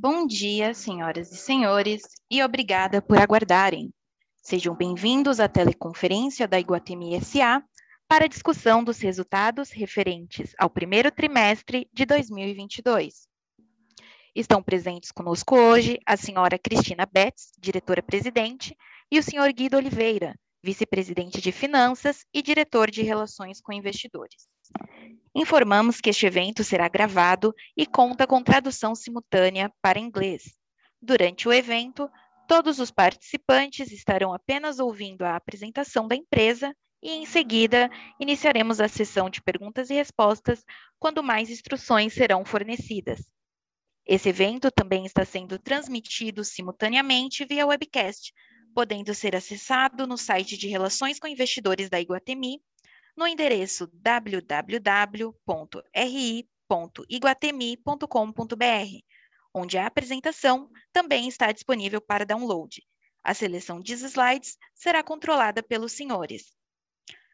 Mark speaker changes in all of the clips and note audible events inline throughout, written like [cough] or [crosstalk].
Speaker 1: Bom dia, senhoras e senhores, e obrigada por aguardarem. Sejam bem-vindos à teleconferência da Iguatemi SA para a discussão dos resultados referentes ao primeiro trimestre de 2022. Estão presentes conosco hoje a senhora Cristina Betts, diretora-presidente, e o senhor Guido Oliveira, vice-presidente de Finanças e diretor de Relações com Investidores. Informamos que este evento será gravado e conta com tradução simultânea para inglês. Durante o evento, todos os participantes estarão apenas ouvindo a apresentação da empresa e, em seguida, iniciaremos a sessão de perguntas e respostas quando mais instruções serão fornecidas. Esse evento também está sendo transmitido simultaneamente via webcast, podendo ser acessado no site de Relações com Investidores da Iguatemi no endereço www.ri.iguatemi.com.br, onde a apresentação também está disponível para download. A seleção de slides será controlada pelos senhores.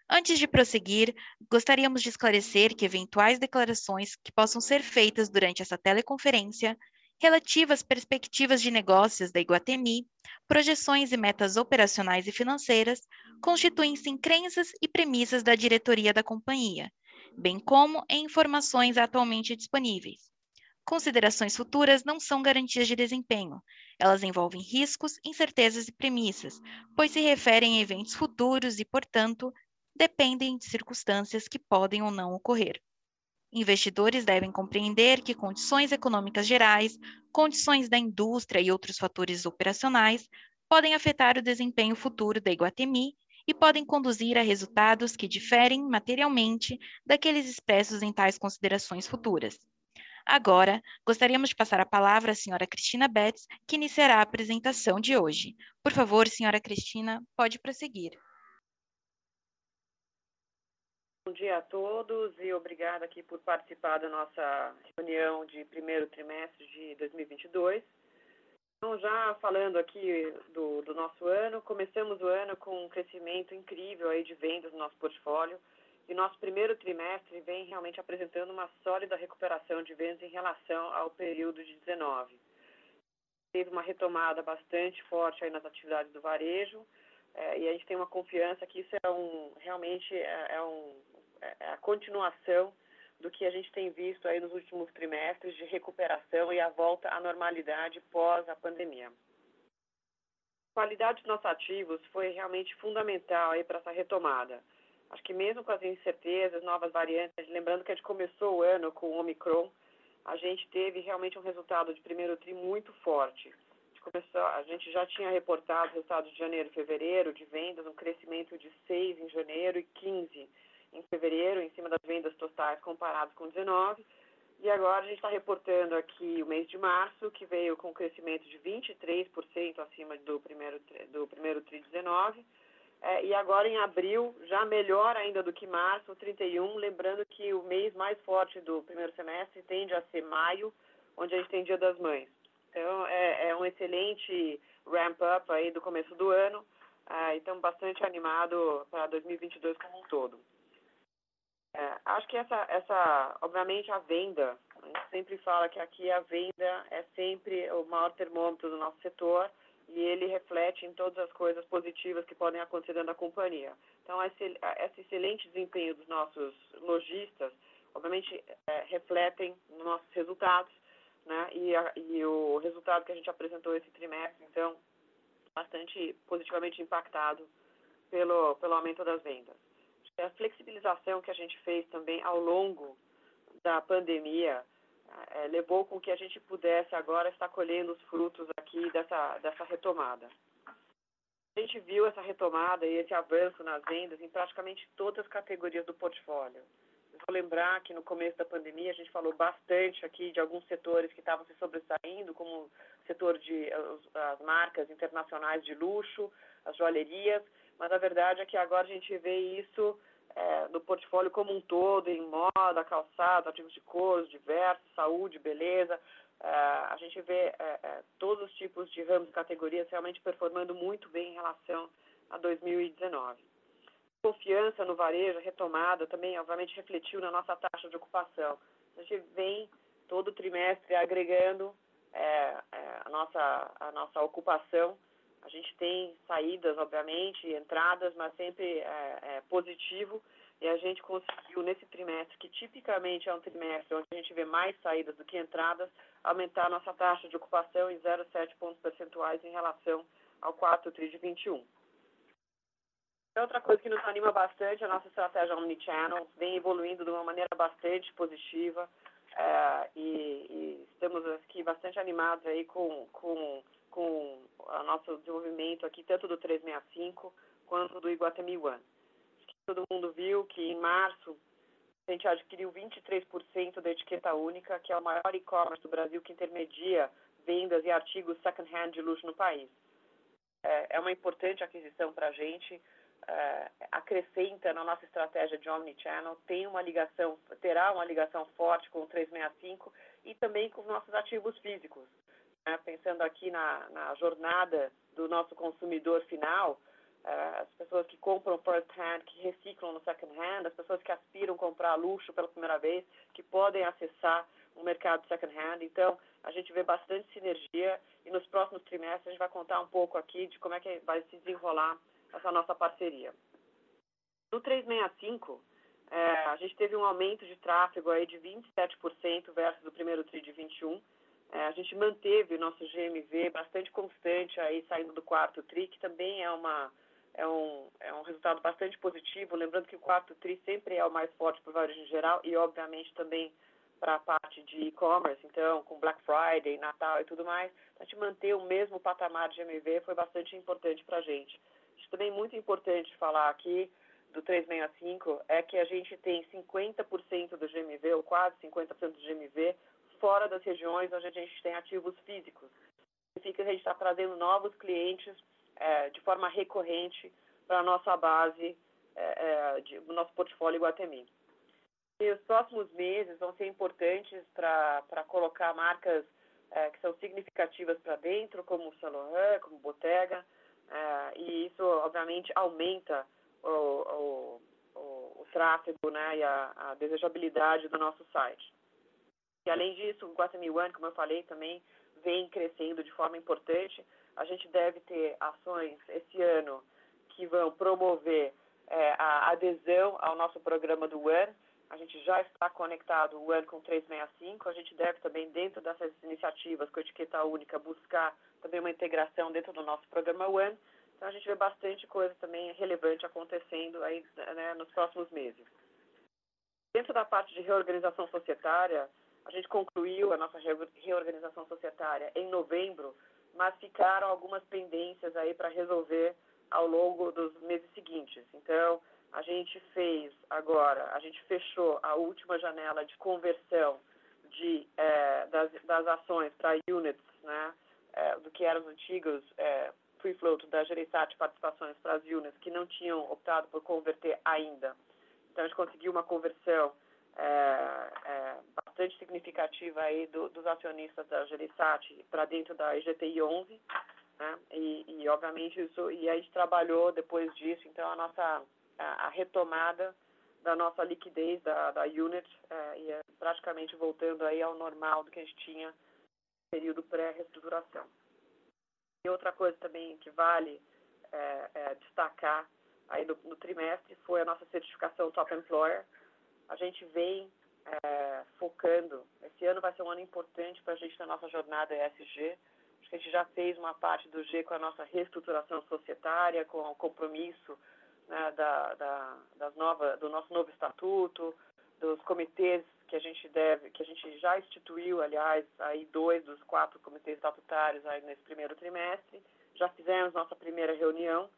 Speaker 1: Antes de prosseguir, gostaríamos de esclarecer que eventuais declarações que possam ser feitas durante essa teleconferência relativas perspectivas de negócios da Iguatemi, projeções e metas operacionais e financeiras, constituem-se em crenças e premissas da diretoria da companhia, bem como em informações atualmente disponíveis. Considerações futuras não são garantias de desempenho. Elas envolvem riscos, incertezas e premissas, pois se referem a eventos futuros e, portanto, dependem de circunstâncias que podem ou não ocorrer. Investidores devem compreender que condições econômicas gerais, condições da indústria e outros fatores operacionais podem afetar o desempenho futuro da Iguatemi e podem conduzir a resultados que diferem materialmente daqueles expressos em tais considerações futuras. Agora, gostaríamos de passar a palavra à senhora Cristina Betts, que iniciará a apresentação de hoje. Por favor, senhora Cristina, pode prosseguir.
Speaker 2: Bom dia a todos e obrigada aqui por participar da nossa reunião de primeiro trimestre de 2022. Então, já falando aqui do, do, nosso ano, começamos o ano com um crescimento incrível aí de vendas no nosso portfólio e nosso primeiro trimestre vem realmente apresentando uma sólida recuperação de vendas em relação ao período de 19. Teve uma retomada bastante forte aí nas atividades do varejo, é, e a gente tem uma confiança que isso é um realmente é, é um, é a continuação do que a gente tem visto aí nos últimos trimestres de recuperação e a volta à normalidade pós a pandemia. A qualidade dos nossos ativos foi realmente fundamental aí para essa retomada. Acho que mesmo com as incertezas, novas variantes, lembrando que a gente começou o ano com o Omicron, a gente teve realmente um resultado de primeiro tri muito forte. A começou, a gente já tinha reportado resultados de janeiro e fevereiro de vendas, um crescimento de 6 em janeiro e 15 em fevereiro, em cima das vendas totais comparadas com 19. E agora a gente está reportando aqui o mês de março, que veio com um crescimento de 23% acima do primeiro, do primeiro TRI 19. É, e agora em abril, já melhor ainda do que março, 31, lembrando que o mês mais forte do primeiro semestre tende a ser maio, onde a gente tem Dia das Mães. Então, é, é um excelente ramp-up aí do começo do ano, é, então bastante animado para 2022 como um todo. É, acho que essa, essa, obviamente, a venda, a gente sempre fala que aqui a venda é sempre o maior termômetro do nosso setor e ele reflete em todas as coisas positivas que podem acontecer dentro da companhia. Então, esse, esse excelente desempenho dos nossos lojistas, obviamente, é, refletem nos nossos resultados, né? E, a, e o resultado que a gente apresentou esse trimestre, então, bastante positivamente impactado pelo, pelo aumento das vendas a flexibilização que a gente fez também ao longo da pandemia é, levou com que a gente pudesse agora estar colhendo os frutos aqui dessa, dessa retomada. A gente viu essa retomada e esse avanço nas vendas em praticamente todas as categorias do portfólio. Eu vou lembrar que no começo da pandemia a gente falou bastante aqui de alguns setores que estavam se sobressaindo, como o setor de as marcas internacionais de luxo, as joalherias, mas a verdade é que agora a gente vê isso é, no portfólio como um todo, em moda, calçado, ativos de cores diversos, saúde, beleza. É, a gente vê é, é todos os tipos de ramos e categorias realmente performando muito bem em relação a 2019. Confiança no varejo, retomada, também obviamente refletiu na nossa taxa de ocupação. A gente vem todo trimestre agregando é, é, a, nossa, a nossa ocupação. A gente tem saídas, obviamente, entradas, mas sempre é, é, positivo. E a gente conseguiu, nesse trimestre, que tipicamente é um trimestre onde a gente vê mais saídas do que entradas, aumentar a nossa taxa de ocupação em 0,7 pontos percentuais em relação ao 4 tri de 21. Outra coisa que nos anima bastante é a nossa estratégia Omnichannel, vem evoluindo de uma maneira bastante positiva é, e, e, estamos aqui bastante animados aí com, com, com o nosso desenvolvimento aqui, tanto do 365 quanto do Iguatemi One. Todo mundo viu que em março a gente adquiriu 23% da etiqueta única, que é o maior e-commerce do Brasil que intermedia vendas e artigos second-hand de luxo no país. É, é uma importante aquisição para a gente uh, acrescenta na nossa estratégia de omnichannel, tem uma ligação, terá uma ligação forte com o 365 e também com os nossos ativos físicos. Né? Pensando aqui na, na, jornada do nosso consumidor final, uh, as pessoas que compram first hand, que reciclam no second hand, as pessoas que aspiram comprar luxo pela primeira vez, que podem acessar o mercado second hand. Então, a gente vê bastante sinergia e nos próximos trimestres a gente vai contar um pouco aqui de como é que vai se desenrolar essa nossa parceria. No 365, é, a gente teve um aumento de tráfego aí de 27% versus o primeiro TRI de 21. É, a gente manteve o nosso GMV bastante constante aí saindo do quarto TRI, que também é uma é um, é um resultado bastante positivo, lembrando que o quarto TRI sempre é o mais forte para o varejo em geral e, obviamente, também para a parte de e-commerce, então, com Black Friday, Natal e tudo mais, a gente manter o mesmo patamar de GMV foi bastante importante para a gente também muito importante falar aqui do 365 é que a gente tem 50% do GMV, ou quase 50% do GMV, fora das regiões onde a gente tem ativos físicos. Significa que a gente está trazendo novos clientes é, de forma recorrente para a nossa base, é, é, de, nosso portfólio Guatemi. E os próximos meses vão ser importantes para colocar marcas é, que são significativas para dentro, como Saint Laurent, como Bottega, é, e isso, obviamente, aumenta o, o, o, o tráfego né, e a, a, desejabilidade do nosso site. E, além disso, o Guatemi One, como eu falei, também vem crescendo de forma importante. A gente deve ter ações esse ano que vão promover é, a adesão ao nosso programa do One. A gente já está conectado o One com 365. A gente deve também, dentro dessas iniciativas com etiqueta única, buscar também uma integração dentro do nosso programa One. Então a gente vê bastante coisa também relevante acontecendo aí né, nos próximos meses. Dentro da parte de reorganização societária, a gente concluiu a nossa reorganização societária em novembro, mas ficaram algumas pendências aí para resolver ao longo dos meses seguintes. Então, a gente fez agora, a gente fechou a última janela de conversão de, é, das, das ações para units, né? é, do que eram os antigos é, free float da Gereissat Participações para as units que não tinham optado por converter ainda. Então, a gente conseguiu uma conversão é, é, bastante significativa aí do, dos acionistas da Gereissat para dentro da EGTI 11, né? E, e, obviamente isso e a gente trabalhou depois disso, então a nossa a, a retomada da nossa liquidez da, da unit é, e é praticamente voltando aí ao normal do que a gente tinha período pré-reestruturação. E outra coisa também que vale é, é, destacar aí no, no, trimestre foi a nossa certificação Top Employer. A gente vem é, focando, esse ano vai ser um ano importante para a gente na nossa jornada ESG. Acho que a gente já fez uma parte do G com a nossa reestruturação societária, com o compromisso né, da, da, das nova, do nosso novo estatuto, dos comitês que a gente deve, que a gente já instituiu, aliás, aí dois dos quatro comitês estatutários aí nesse primeiro trimestre. Já fizemos nossa primeira reunião,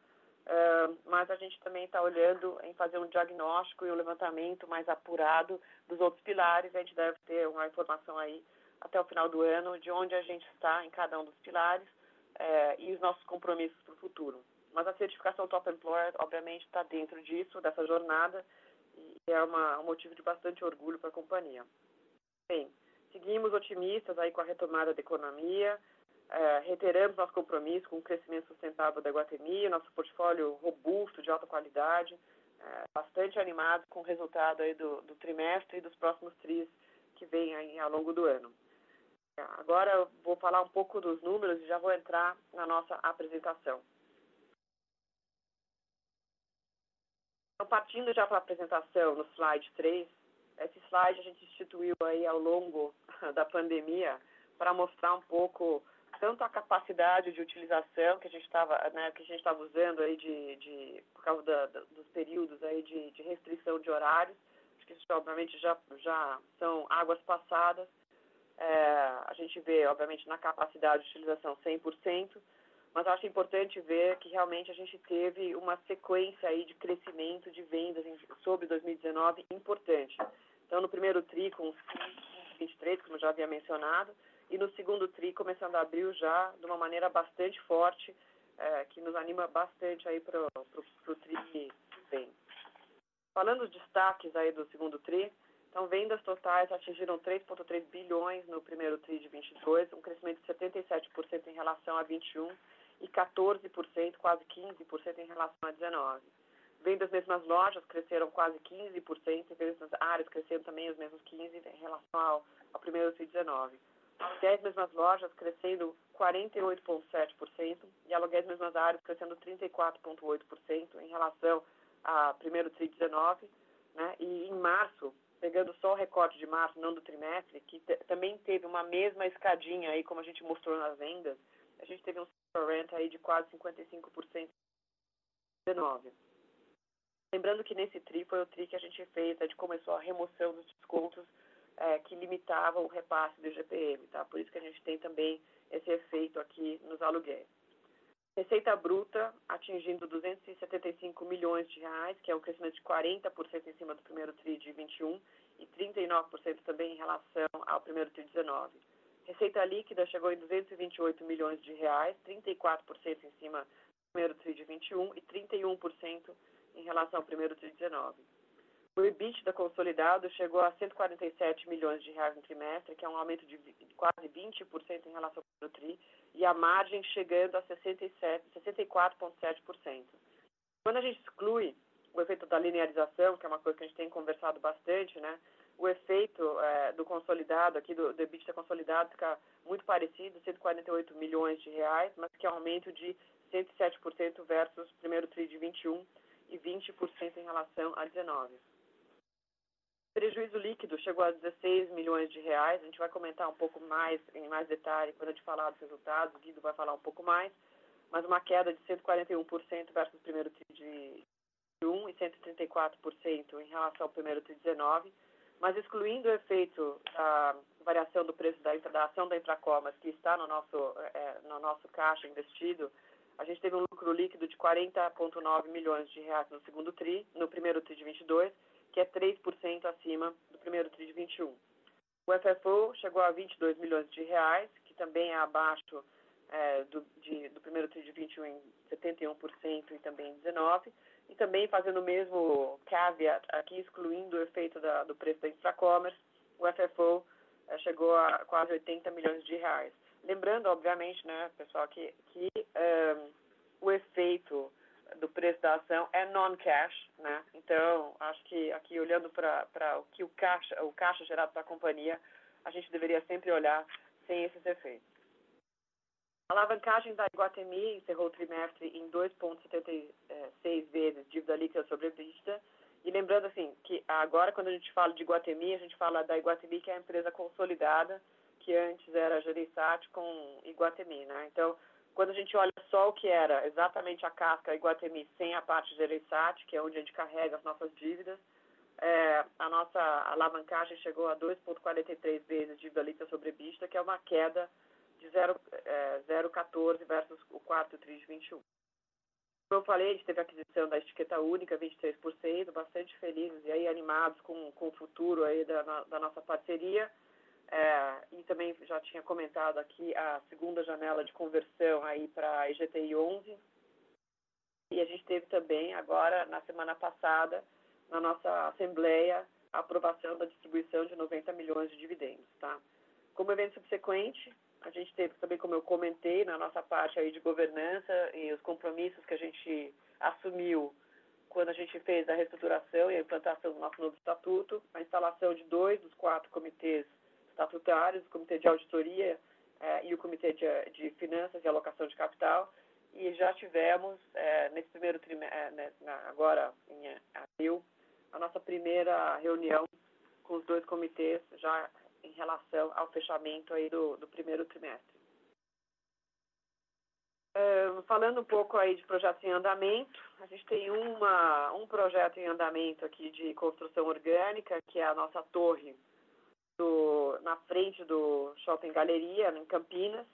Speaker 2: uh, mas a gente também está olhando em fazer um diagnóstico e um levantamento mais apurado dos outros pilares. A gente deve ter uma informação aí até o final do ano de onde a gente está em cada um dos pilares uh, e os nossos compromissos para o futuro. Mas a certificação Top Employer, obviamente, está dentro disso, dessa jornada, e é uma, um motivo de bastante orgulho para a companhia. Bem, seguimos otimistas aí com a retomada da economia, é, reiteramos nosso compromisso com o crescimento sustentável da Guatemi, nosso portfólio robusto, de alta qualidade, é, bastante animado com o resultado aí do, do trimestre e dos próximos tris que vêm ao longo do ano. Agora eu vou falar um pouco dos números e já vou entrar na nossa apresentação. Então, partindo já para a apresentação no slide 3, esse slide a gente instituiu aí ao longo [laughs] da pandemia para mostrar um pouco tanto a capacidade de utilização que a gente estava né, que a gente estava usando aí de, de por causa da, dos períodos aí de, de, restrição de horários que isso obviamente já já são águas passadas é, a gente vê, obviamente, na capacidade de utilização 100%, mas acho importante ver que realmente a gente teve uma sequência aí de crescimento de vendas em, sobre 2019 importante. Então, no primeiro TRI, com 23, como já havia mencionado, e no segundo TRI, começando a abril já de uma maneira bastante forte, é, que nos anima bastante aí para o TRI que vem. Falando dos destaques aí do segundo TRI, então, vendas totais atingiram 3,3 bilhões no primeiro TRI de 22, um crescimento de 77% em relação a 21 e 14%, quase 15% em relação a 19. Vendas mesmas lojas cresceram quase 15%, e vendas áreas cresceram também os mesmos 15% em relação ao, ao primeiro TRI 19. Aluguéis mesmas lojas crescendo 48,7% e aluguéis mesmas áreas crescendo 34,8% em relação ao primeiro TRI 19. Né? E em março, pegando só o recorte de março, não do trimestre, que também teve uma mesma escadinha aí, como a gente mostrou nas vendas, a gente teve um rent aí de quase 55% 19. Lembrando que nesse TRI foi o TRI que a gente fez, a gente começou a remoção dos descontos é, que limitavam o repasse do GPM, tá? Por isso que a gente tem também esse efeito aqui nos aluguéis. Receita bruta atingindo 275 milhões de reais, que é um crescimento de 40% em cima do primeiro TRI de 21 e 39% também em relação ao primeiro TRI de 19. Receita líquida chegou em 228 milhões de reais, 34% em cima do primeiro TRI de 21 e 31% em relação ao primeiro TRI de 19. O EBITDA consolidado chegou a 147 milhões de reais no trimestre, que é um aumento de quase 20% em relação ao TRI, e a margem chegando a 64,7%. Quando a gente exclui o efeito da linearização, que é uma coisa que a gente tem conversado bastante, né? O efeito é, do consolidado, aqui do, do EBITDA consolidado, fica muito parecido, 148 milhões de reais, mas que é um aumento de 107% versus primeiro TRI de 21 e 20% em relação a 19. Prejuízo líquido chegou a 16 milhões de reais. A gente vai comentar um pouco mais, em mais detalhe, quando a gente falar dos resultados. O Guido vai falar um pouco mais. Mas uma queda de 141% versus o primeiro TRI de 1 e 134% em relação ao primeiro TRI de 19. Mas excluindo o efeito da variação do preço da, da ação da Intracomas, que está no nosso, é, no nosso caixa investido, a gente teve um lucro líquido de 40,9 milhões de reais no segundo TRI, no primeiro TRI de 22 que é 3% acima do primeiro TRI de 21. O FFO chegou a 22 milhões de reais, que também é abaixo é, do, de, do primeiro TRI de 21 em 71% e também em 19%, e também fazendo o mesmo caveat aqui, excluindo o efeito da, do preço da Infracommerce, o FFO é, chegou a quase 80 milhões de reais. Lembrando, obviamente, né, pessoal, que, que um, o efeito do preço da ação é non-cash, né? Então, acho que aqui olhando para o que o caixa, o caixa gerado para a companhia, a gente deveria sempre olhar sem esses efeitos. A alavancagem da Iguatemi encerrou o trimestre em 2,76 vezes dívida líquida sobre EBITDA. E lembrando assim, que agora quando a gente fala de Iguatemi, a gente fala da Iguatemi, que é a empresa consolidada, que antes era Gereissat com Iguatemi, né? Então, quando a gente olha só o que era exatamente a casca Iguatemi sem a parte de Ereissat, que é onde a gente carrega as nossas dívidas, é, a nossa alavancagem chegou a 2,43 vezes dívida líquida sobre vista, que é uma queda de 0,14 é, versus o quarto TRI de 21. Como eu falei, a gente teve a aquisição da etiqueta única, 23%, bastante felizes e aí animados com, com o futuro aí da, da nossa parceria. É, e também já tinha comentado aqui a segunda janela de conversão aí para a EGTI 11. E a gente teve também agora, na semana passada, na nossa Assembleia, a aprovação da distribuição de 90 milhões de dividendos. Tá? Como evento subsequente, a gente teve também, como eu comentei, na nossa parte aí de governança e os compromissos que a gente assumiu quando a gente fez a reestruturação e a implantação do nosso novo estatuto, a instalação de dois dos quatro comitês estatutários, o Comitê de Auditoria é, e o Comitê de, de, Finanças e Alocação de Capital, e já tivemos, é, nesse primeiro trimestre, é, né, agora em abril, a nossa primeira reunião com os dois comitês já em relação ao fechamento aí do, do primeiro trimestre. Falando um pouco aí de projetos em andamento, a gente tem uma, um projeto em andamento aqui de construção orgânica, que é a nossa torre do, na frente do Shopping Galeria, em Campinas.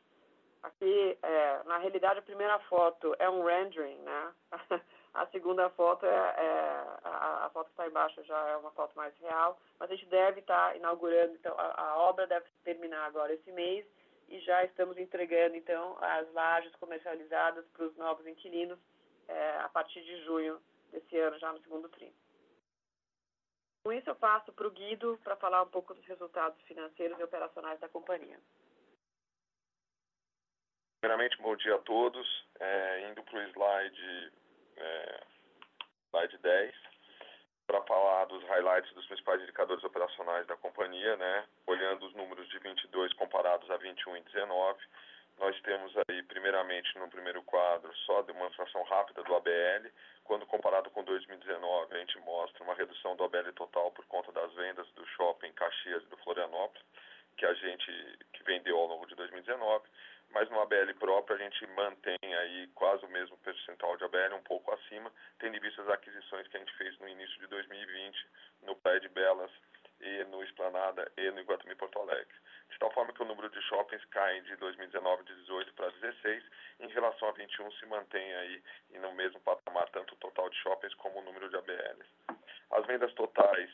Speaker 2: Aqui, é, na realidade, a primeira foto é um rendering, né? [laughs] A segunda foto é, é a, a, foto que está embaixo já é uma foto mais real, mas a gente deve estar tá inaugurando, então a, a, obra deve terminar agora esse mês e já estamos entregando então as lajes comercializadas para os novos inquilinos é, a partir de junho desse ano, já no segundo trimestre. Com isso, eu passo para o Guido para falar um pouco dos resultados financeiros e operacionais da companhia.
Speaker 3: Primeiramente, bom dia a todos. É, indo para o slide, é, slide 10, para falar dos highlights dos principais indicadores operacionais da companhia, né? olhando os números de 22 comparados a 21 e 19. Nós temos aí, primeiramente, no primeiro quadro, só a demonstração rápida do ABL. Quando comparado com 2019, a gente mostra uma redução do ABL total por conta das vendas do shopping Caxias e do Florianópolis, que a gente que vendeu ao longo de 2019. Mas no ABL próprio, a gente mantém aí quase o mesmo percentual de ABL, um pouco acima, tendo em vista as aquisições que a gente fez no início de 2020, no Praia de Belas e no Esplanada e no Iguatemi Porto Alegre de tal forma que o número de shoppings cai de 2019 de 18 para 16, em relação a 21 se mantém aí no mesmo patamar tanto o total de shoppings como o número de ABLs. As vendas totais,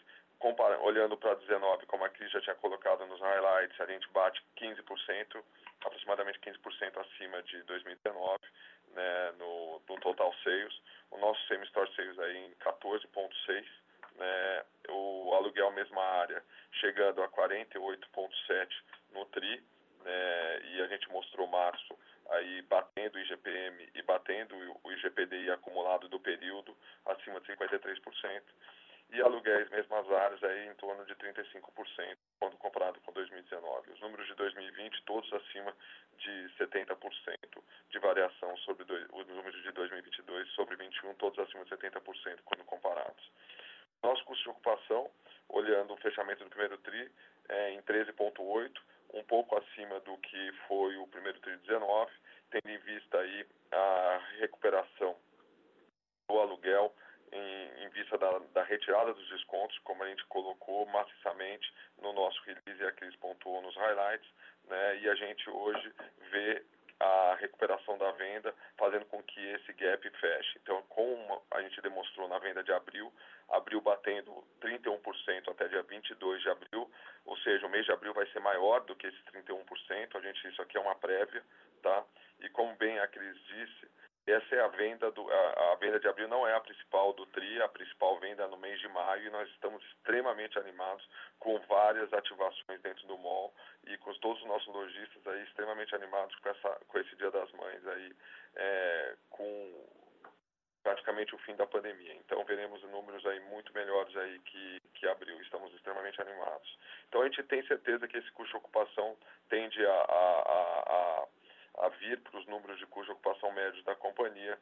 Speaker 3: olhando para 19, como a Cris já tinha colocado nos highlights, a gente bate 15%, aproximadamente 15% acima de 2019, né, no, no total sales. O nosso same-store sales aí em 14,6%, né, o aluguel mesma área chegando a 48,7 no TRI, né, e a gente mostrou março aí batendo o IGPM e batendo o IGPDI acumulado do período acima de 53%, e aluguéis mesmas áreas aí em torno de 35% quando comparado com 2019. Os números de 2020 todos acima de 70% de variação sobre os números de 2022 sobre 21 todos acima de 70% quando comparados. Nosso custo de ocupação, olhando o fechamento do primeiro TRI, é em 13,8%, um pouco acima do que foi o primeiro TRI 19, tendo em vista aí a recuperação do aluguel em, em vista da, da, retirada dos descontos, como a gente colocou maciçamente no nosso release e a Cris pontuou nos highlights, né, e a gente hoje vê a recuperação da venda, fazendo com que esse gap feche. Então, como a gente demonstrou na venda de abril, abril batendo 31% até dia 22 de abril, ou seja, o mês de abril vai ser maior do que esses 31%, a gente, isso aqui é uma prévia, tá? E como bem a Cris disse, essa é a venda do a, a, venda de abril não é a principal do TRI, a principal venda é no mês de maio e nós estamos extremamente animados com várias ativações dentro do mall e com todos os nossos lojistas aí extremamente animados com essa com esse Dia das Mães aí é, com praticamente o fim da pandemia. Então veremos números aí muito melhores aí que que abril. Estamos extremamente animados. Então a gente tem certeza que esse custo de ocupação tende a, a, a, a a vir para os números de cuja ocupação médios da companhia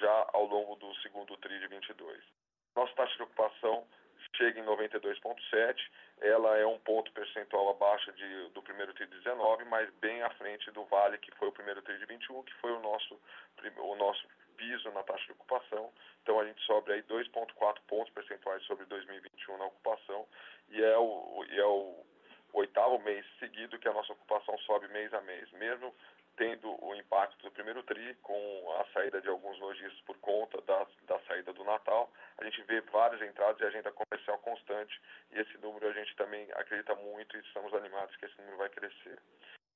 Speaker 3: já ao longo do segundo TRI de 22. Nossa taxa de ocupação chega em 92,7, ela é um ponto percentual abaixo de, do primeiro TRI de 19, mas bem à frente do Vale, que foi o primeiro TRI de 21, que foi o nosso, o nosso piso na taxa de ocupação. Então a gente sobe aí 2,4 pontos percentuais sobre 2021 na ocupação e é o, e é o oitavo mês seguido que a nossa ocupação sobe mês a mês, mesmo tendo o impacto do primeiro TRI, com a saída de alguns lojistas por conta da, da saída do Natal, a gente vê várias entradas e agenda comercial constante, e esse número a gente também acredita muito e estamos animados que esse número vai crescer.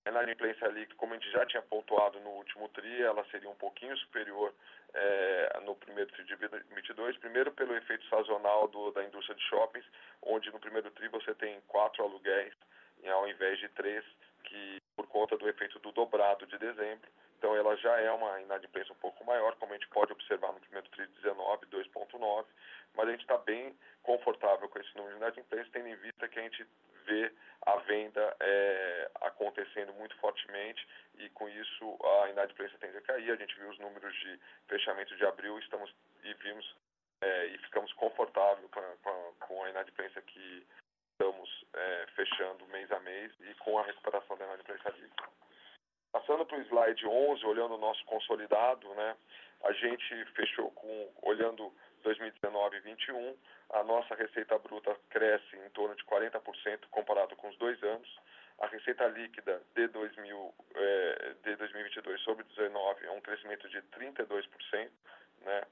Speaker 3: A inadimplência ali, como a gente já tinha pontuado no último TRI, ela seria um pouquinho superior é, no primeiro TRI de 22, primeiro pelo efeito sazonal do, da indústria de shoppings, onde no primeiro TRI você tem quatro aluguéis ao invés de três, que por conta do efeito do dobrado de dezembro. Então ela já é uma inadimplência um pouco maior, como a gente pode observar no primeiro TRI 19, 2.9, mas a gente está bem confortável com esse número de inadimplência, tendo em vista que a gente vê a venda é, acontecendo muito fortemente e com isso a inadimplência tende a cair. A gente viu os números de fechamento de abril estamos, e vimos é, e ficamos confortáveis com a, com a inadimplência que estamos é, fechando mês a mês e com a recuperação da inadimplência líquida. Passando para o slide 11, olhando o nosso consolidado, né, a gente fechou com, olhando 2019 e 2021, a nossa receita bruta cresce em torno de 40% comparado com os dois anos. A receita líquida de, 2000, é, de 2022 sobre 2019 é um crescimento de 32%, né?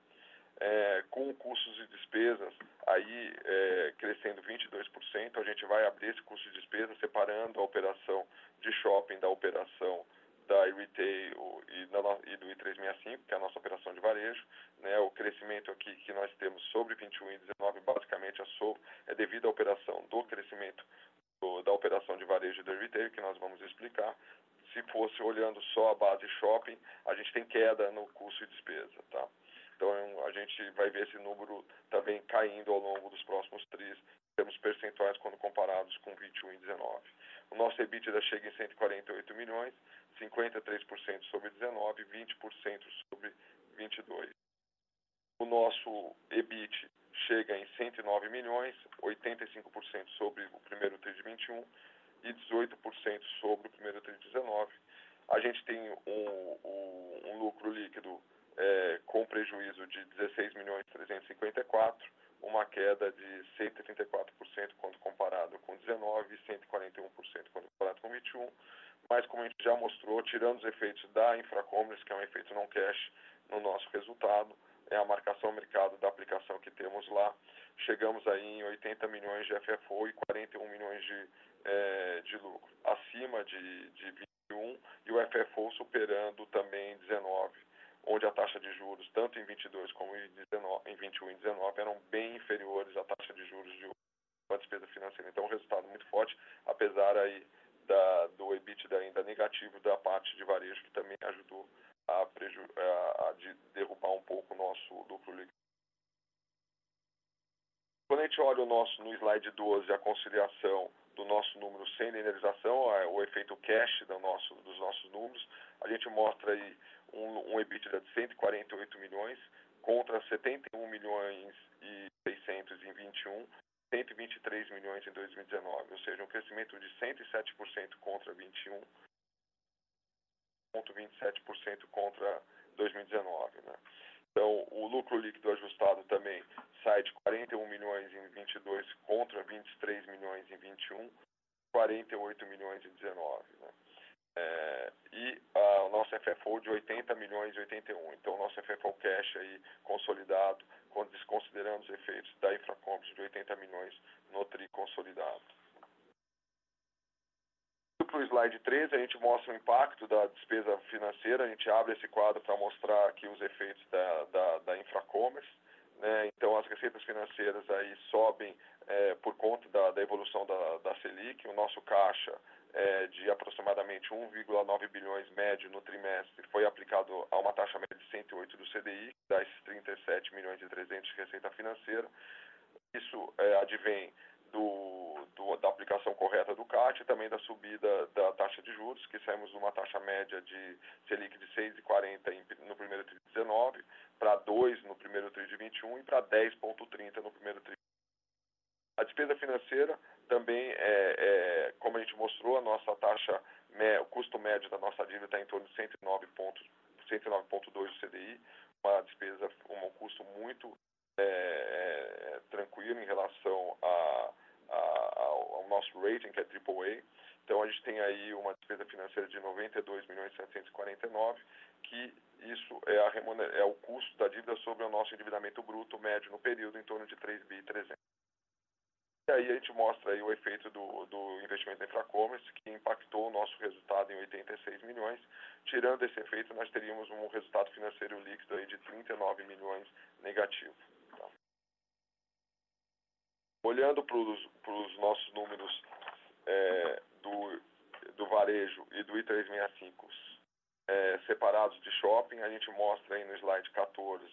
Speaker 3: É, com custos e despesas aí é, crescendo 22%, a gente vai abrir esse custo de despesa separando a operação de shopping da operação da retail e, da, e do I365, que é a nossa operação de varejo. Né, o crescimento aqui que nós temos sobre 21 e 19, basicamente, é, sobre, é devido à operação do crescimento do, da operação de varejo e da retail, que nós vamos explicar. Se fosse olhando só a base shopping, a gente tem queda no custo e despesa. Tá? Então, a gente vai ver esse número também caindo ao longo dos próximos tris, termos percentuais quando comparados com 21 e 19. O nosso EBITDA chega em 148 milhões, 53% sobre 19, 20% sobre 22. O nosso EBIT chega em 109 milhões, 85% sobre o primeiro TRI de 21 e 18% sobre o primeiro TRI de 19. A gente tem um, um, um lucro líquido é, com prejuízo de 16 milhões 354, uma queda de 134% quando comparado com 19 e 141% quando comparado com 21 mas como a gente já mostrou, tirando os efeitos da infracommerce, que é um efeito não cash no nosso resultado, é a marcação mercado da aplicação que temos lá, chegamos aí em 80 milhões de FFO e 41 milhões de, é, de lucro, acima de, de 21 e o FFO superando também 19, onde a taxa de juros, tanto em 22 como em, 19, em 21 e 19, eram bem inferiores à taxa de juros de uma despesa financeira. Então, um resultado muito forte, apesar aí da, do EBITDA ainda negativo da parte de varejo, que também ajudou a, preju, a, a de derrubar um pouco o nosso lucro líquido. Quando a gente olha o nosso, no slide 12, a conciliação do nosso número sem linearização, o efeito cash do nosso, dos nossos números, a gente mostra aí um, um EBITDA de 148 milhões contra 71 milhões e 600 em 21 123 milhões em 2019, ou seja, um crescimento de 107% contra 21, 27% contra 2019, né? Então, o lucro líquido ajustado também sai de 41 milhões em 22 contra 23 milhões em 21, 48 milhões em 19, né? É, e a, o nosso FFO de 80 milhões e 81. Então, o nosso FFO cash aí consolidado quando desconsiderando os efeitos da infracompra de 80 milhões no TRI consolidado. Para o slide 13, a gente mostra o impacto da despesa financeira, a gente abre esse quadro para mostrar aqui os efeitos da, da, da infracommerce. Né? Então, as receitas financeiras aí sobem é, por conta da, da evolução da, da Selic, o nosso caixa é, de aproximadamente 1,9 bilhões médio no trimestre foi aplicado a uma taxa média de 108 do CDI, das 37 milhões e 300 de receita financeira. Isso é, advém do, do, da aplicação correta do CAT e também da subida da taxa de juros, que saímos de uma taxa média de Selic de 6,40 no primeiro TRI de 19 para 2 no primeiro TRI de 21 e para 10,30 no primeiro TRI. A despesa financeira também, é, é, como a gente mostrou, a nossa taxa, o custo médio da nossa dívida está em torno de 109,2 109 do CDI, uma despesa, um custo muito é, é, tranquilo em relação a, a, ao nosso rating, que é AAA. Então, a gente tem aí uma despesa financeira de 92 milhões 749, que isso é, a, é o custo da dívida sobre o nosso endividamento bruto médio no período, em torno de 3 bi 300. E aí a gente mostra aí o efeito do, do investimento em infracommerce, que impactou o nosso resultado em 86 milhões. Tirando esse efeito, nós teríamos um resultado financeiro líquido aí de 39 milhões negativo. Olhando para os nossos números é, do, do varejo e do I365 é, separados de shopping, a gente mostra aí no slide 14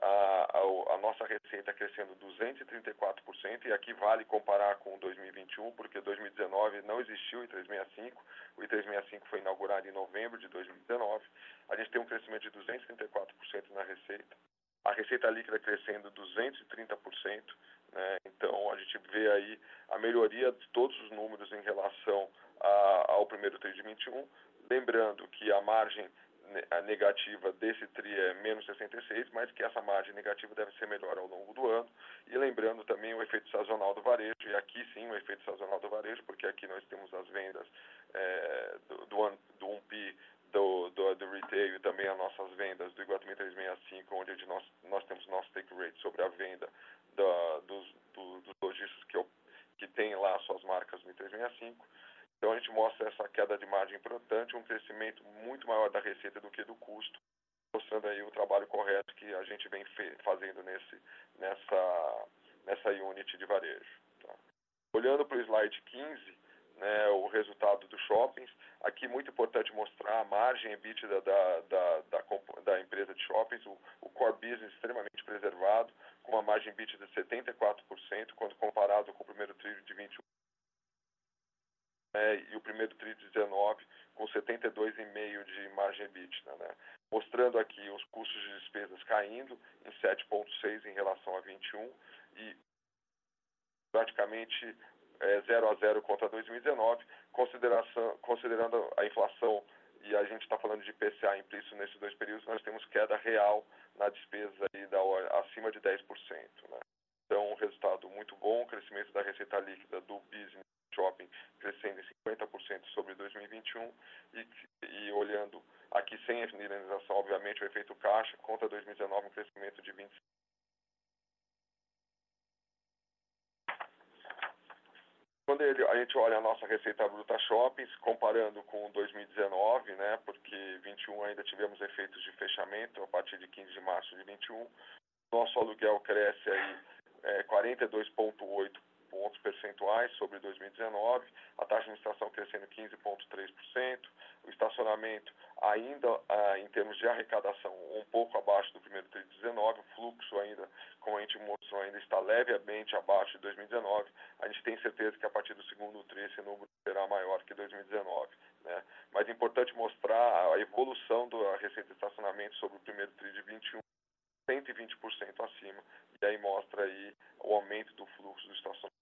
Speaker 3: a, a, a, nossa receita crescendo 234%, e aqui vale comparar com 2021, porque 2019 não existiu o I365, o I365 foi inaugurado em novembro de 2019. A gente tem um crescimento de 234% na receita. A receita líquida crescendo 230%, né? então a gente vê aí a melhoria de todos os números em relação a, ao primeiro TRI de 21. Lembrando que a margem negativa desse TRI é menos 66, mas que essa margem negativa deve ser melhor ao longo do ano. E lembrando também o efeito sazonal do varejo, e aqui sim o efeito sazonal do varejo, porque aqui nós temos as vendas é, do, do, do 1PI, do, do, do, retail e também as nossas vendas do Iguatemi 365, onde nós, nós temos nosso take rate sobre a venda da, dos, do, dos lojistas que, que tem lá suas marcas no 365. Então a gente mostra essa queda de margem importante, um crescimento muito maior da receita do que do custo, mostrando aí o trabalho correto que a gente vem fazendo nesse, nessa, nessa unit de varejo. Tá? Olhando para o slide 15, né, o resultado dos shoppings, aqui muito importante mostrar a margem EBITDA da, da, da, da empresa de shoppings, o, o, core business extremamente preservado, com uma margem EBITDA de 74%, quando comparado com o primeiro trilho de 21% né, e o primeiro TRI 19 com 72,5% de margem EBITDA, né? mostrando aqui os custos de despesas caindo em 7,6% em relação a 21 e praticamente é, 0 a 0 contra 2019, considerando a inflação e a gente está falando de PCA implícito nesses dois períodos, nós temos queda real na despesa aí da, acima de 10%. Né? Então, um resultado muito bom, crescimento da receita líquida do business shopping crescendo em 50% sobre 2021 e, e olhando aqui sem a indenização, obviamente, o efeito caixa, contra 2019 um crescimento de 25%. Quando ele, a gente olha a nossa receita bruta shoppings, comparando com 2019, né, porque 21 ainda tivemos efeitos de fechamento a partir de 15 de março de 21, nosso aluguel cresce aí é, 42,8% pontos percentuais sobre 2019, a taxa de administração crescendo 15,3%, o estacionamento ainda ah, em termos de arrecadação um pouco abaixo do primeiro TRI de 19, o fluxo ainda, como a gente mostrou, ainda está levemente abaixo de 2019. A gente tem certeza que a partir do segundo TRI esse número será maior que 2019. Né? Mas é importante mostrar a evolução da receita de estacionamento sobre o primeiro TRI de 21 120% acima, e aí mostra aí o aumento do fluxo do estacionamento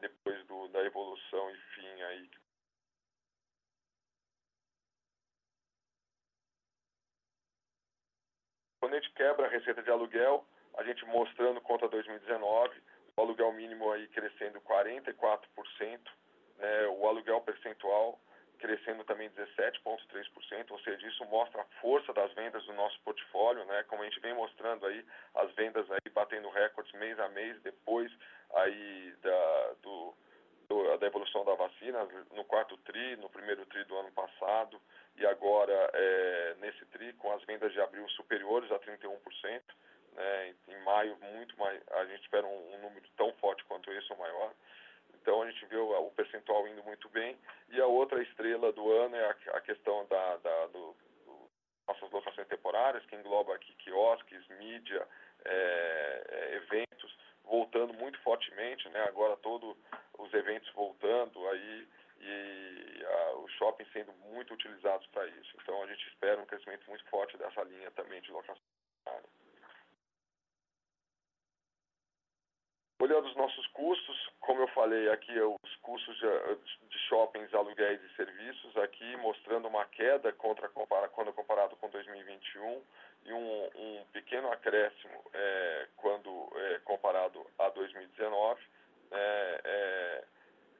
Speaker 3: depois do, da evolução, enfim, aí Quando a gente quebra a receita de aluguel, a gente mostrando conta 2019, o aluguel mínimo aí crescendo 44%, né, o aluguel percentual crescendo também 17,3%, ou seja, isso mostra a força das vendas do nosso portfólio, né? Como a gente vem mostrando aí, as vendas aí batendo recordes mês a mês, depois aí da, do, do, da evolução da vacina, no quarto TRI, no primeiro TRI do ano passado, e agora é, nesse TRI, com as vendas de abril superiores a 31%, né? Em maio, muito mais, a gente espera um, um número tão forte quanto esse ou maior. Então a gente vê o, o, percentual indo muito bem. E a outra estrela do ano é a, questão da, da do, do, nossas locações temporárias, que engloba aqui quiosques, mídia, é, é, eventos, voltando muito fortemente, né? Agora todos os eventos voltando aí e a, os shoppings sendo muito utilizados para isso. Então a gente espera um crescimento muito forte dessa linha também de locação temporária. Olhando os nossos custos, como eu falei aqui, é os custos de, shoppings, aluguéis e serviços, aqui mostrando uma queda contra, quando comparado com 2021 e um, um pequeno acréscimo é, quando é, comparado a 2019. É, é,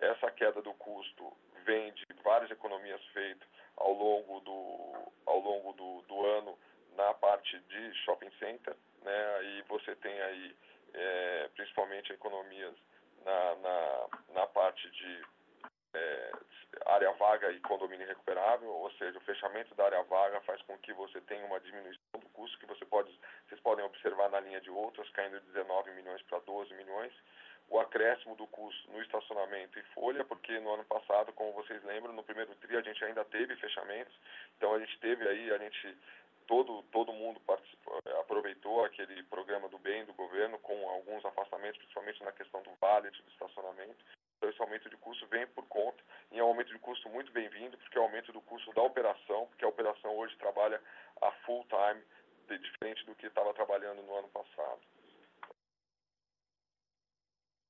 Speaker 3: essa queda do custo vem de várias economias feitas ao longo do, ao longo do, do ano na parte de shopping center, né? E você tem aí é, principalmente economias na, na, na parte de é, área vaga e condomínio recuperável, ou seja, o fechamento da área vaga faz com que você tenha uma diminuição do custo que você pode, vocês podem observar na linha de outras, caindo de 19 milhões para 12 milhões. o acréscimo do custo no estacionamento e folha, porque no ano passado, como vocês lembram, no primeiro tri a gente ainda teve fechamentos, então a gente teve aí, a gente todo todo mundo aproveitou aquele programa do bem do governo com alguns afastamentos, principalmente na questão do valet do estacionamento. Então esse aumento de custo vem por conta e é um aumento de custo muito bem-vindo, porque é o aumento do custo da operação, porque a operação hoje trabalha a full time, diferente do que estava trabalhando no ano passado.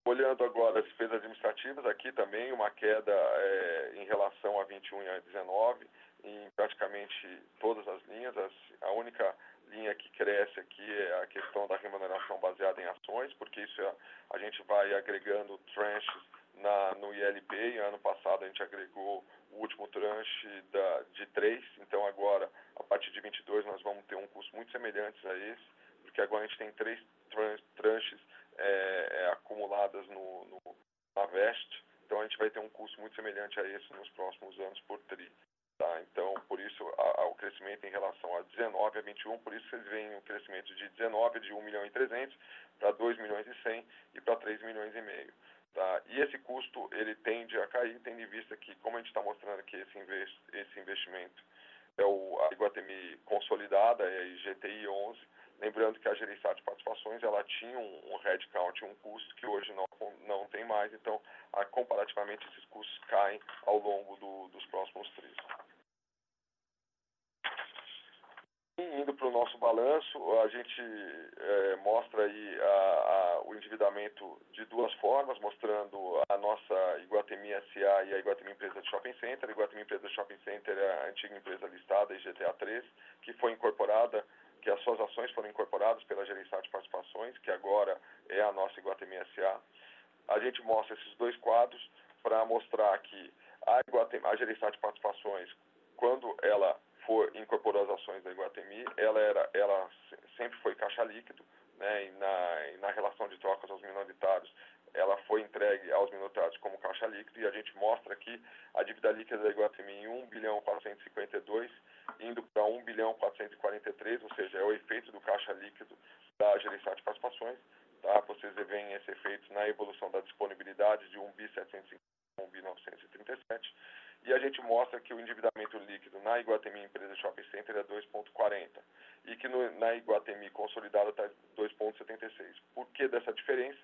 Speaker 3: Olhando agora as despesas administrativas, aqui também uma queda é, em relação a 21 e a 19, em praticamente todas as linhas. As, a única linha que cresce aqui é a questão da remuneração baseada em ações, porque isso é, a gente vai agregando tranches na, no ILP. E ano passado a gente agregou o último tranche da, de 3, então agora, a partir de 22, nós vamos ter um custo muito semelhante a esse, porque agora a gente tem três tranches é, é, acumuladas no, no, na VEST, então a gente vai ter um custo muito semelhante a esse nos próximos anos por TRI. Tá? Então, por isso, a, a, o crescimento em relação a 19 a 21, por isso vocês veem um crescimento de 19 de 1 milhão e 300 para 2 milhões e 100 e para 3 milhões e meio. Tá? E esse custo ele tende a cair, tendo em vista que, como a gente está mostrando aqui, esse, invest, esse investimento é o, a Iguatemi consolidada, é a IGTI 11, lembrando que a de participações ela tinha um, um headcount, um custo que hoje não, não tem mais, então a, comparativamente esses custos caem ao longo do, dos próximos três. Indo para o nosso balanço, a gente é, mostra aí a, a, o endividamento de duas formas, mostrando a nossa Iguatemi SA e a Iguatemi Empresa de Shopping Center. A Iguatemi Empresa de Shopping Center é a antiga empresa listada, IGTA 3, que foi incorporada, que as suas ações foram incorporadas pela Gerência de Participações, que agora é a nossa Iguatemi SA. A gente mostra esses dois quadros para mostrar que a, Iguatemi, a Gerência de Participações, quando ela for incorporou as ações da Iguatemi, ela era, ela sempre foi caixa líquido, né? E na, e na relação de trocas aos minoritários, ela foi entregue aos minoritários como caixa líquido e a gente mostra aqui a dívida líquida da Iguatemi em 1 bilhão 452 indo para 1 bilhão 443, ou seja, é o efeito do caixa líquido da gerência de participações. Tá? Vocês veem esse efeito na evolução da disponibilidade de 1 bi 750 1 bi 937 e a gente mostra que o endividamento líquido na Iguatemi Empresa Shopping Center é 2,40 e que no, na Iguatemi consolidada está 2,76. Por que dessa diferença?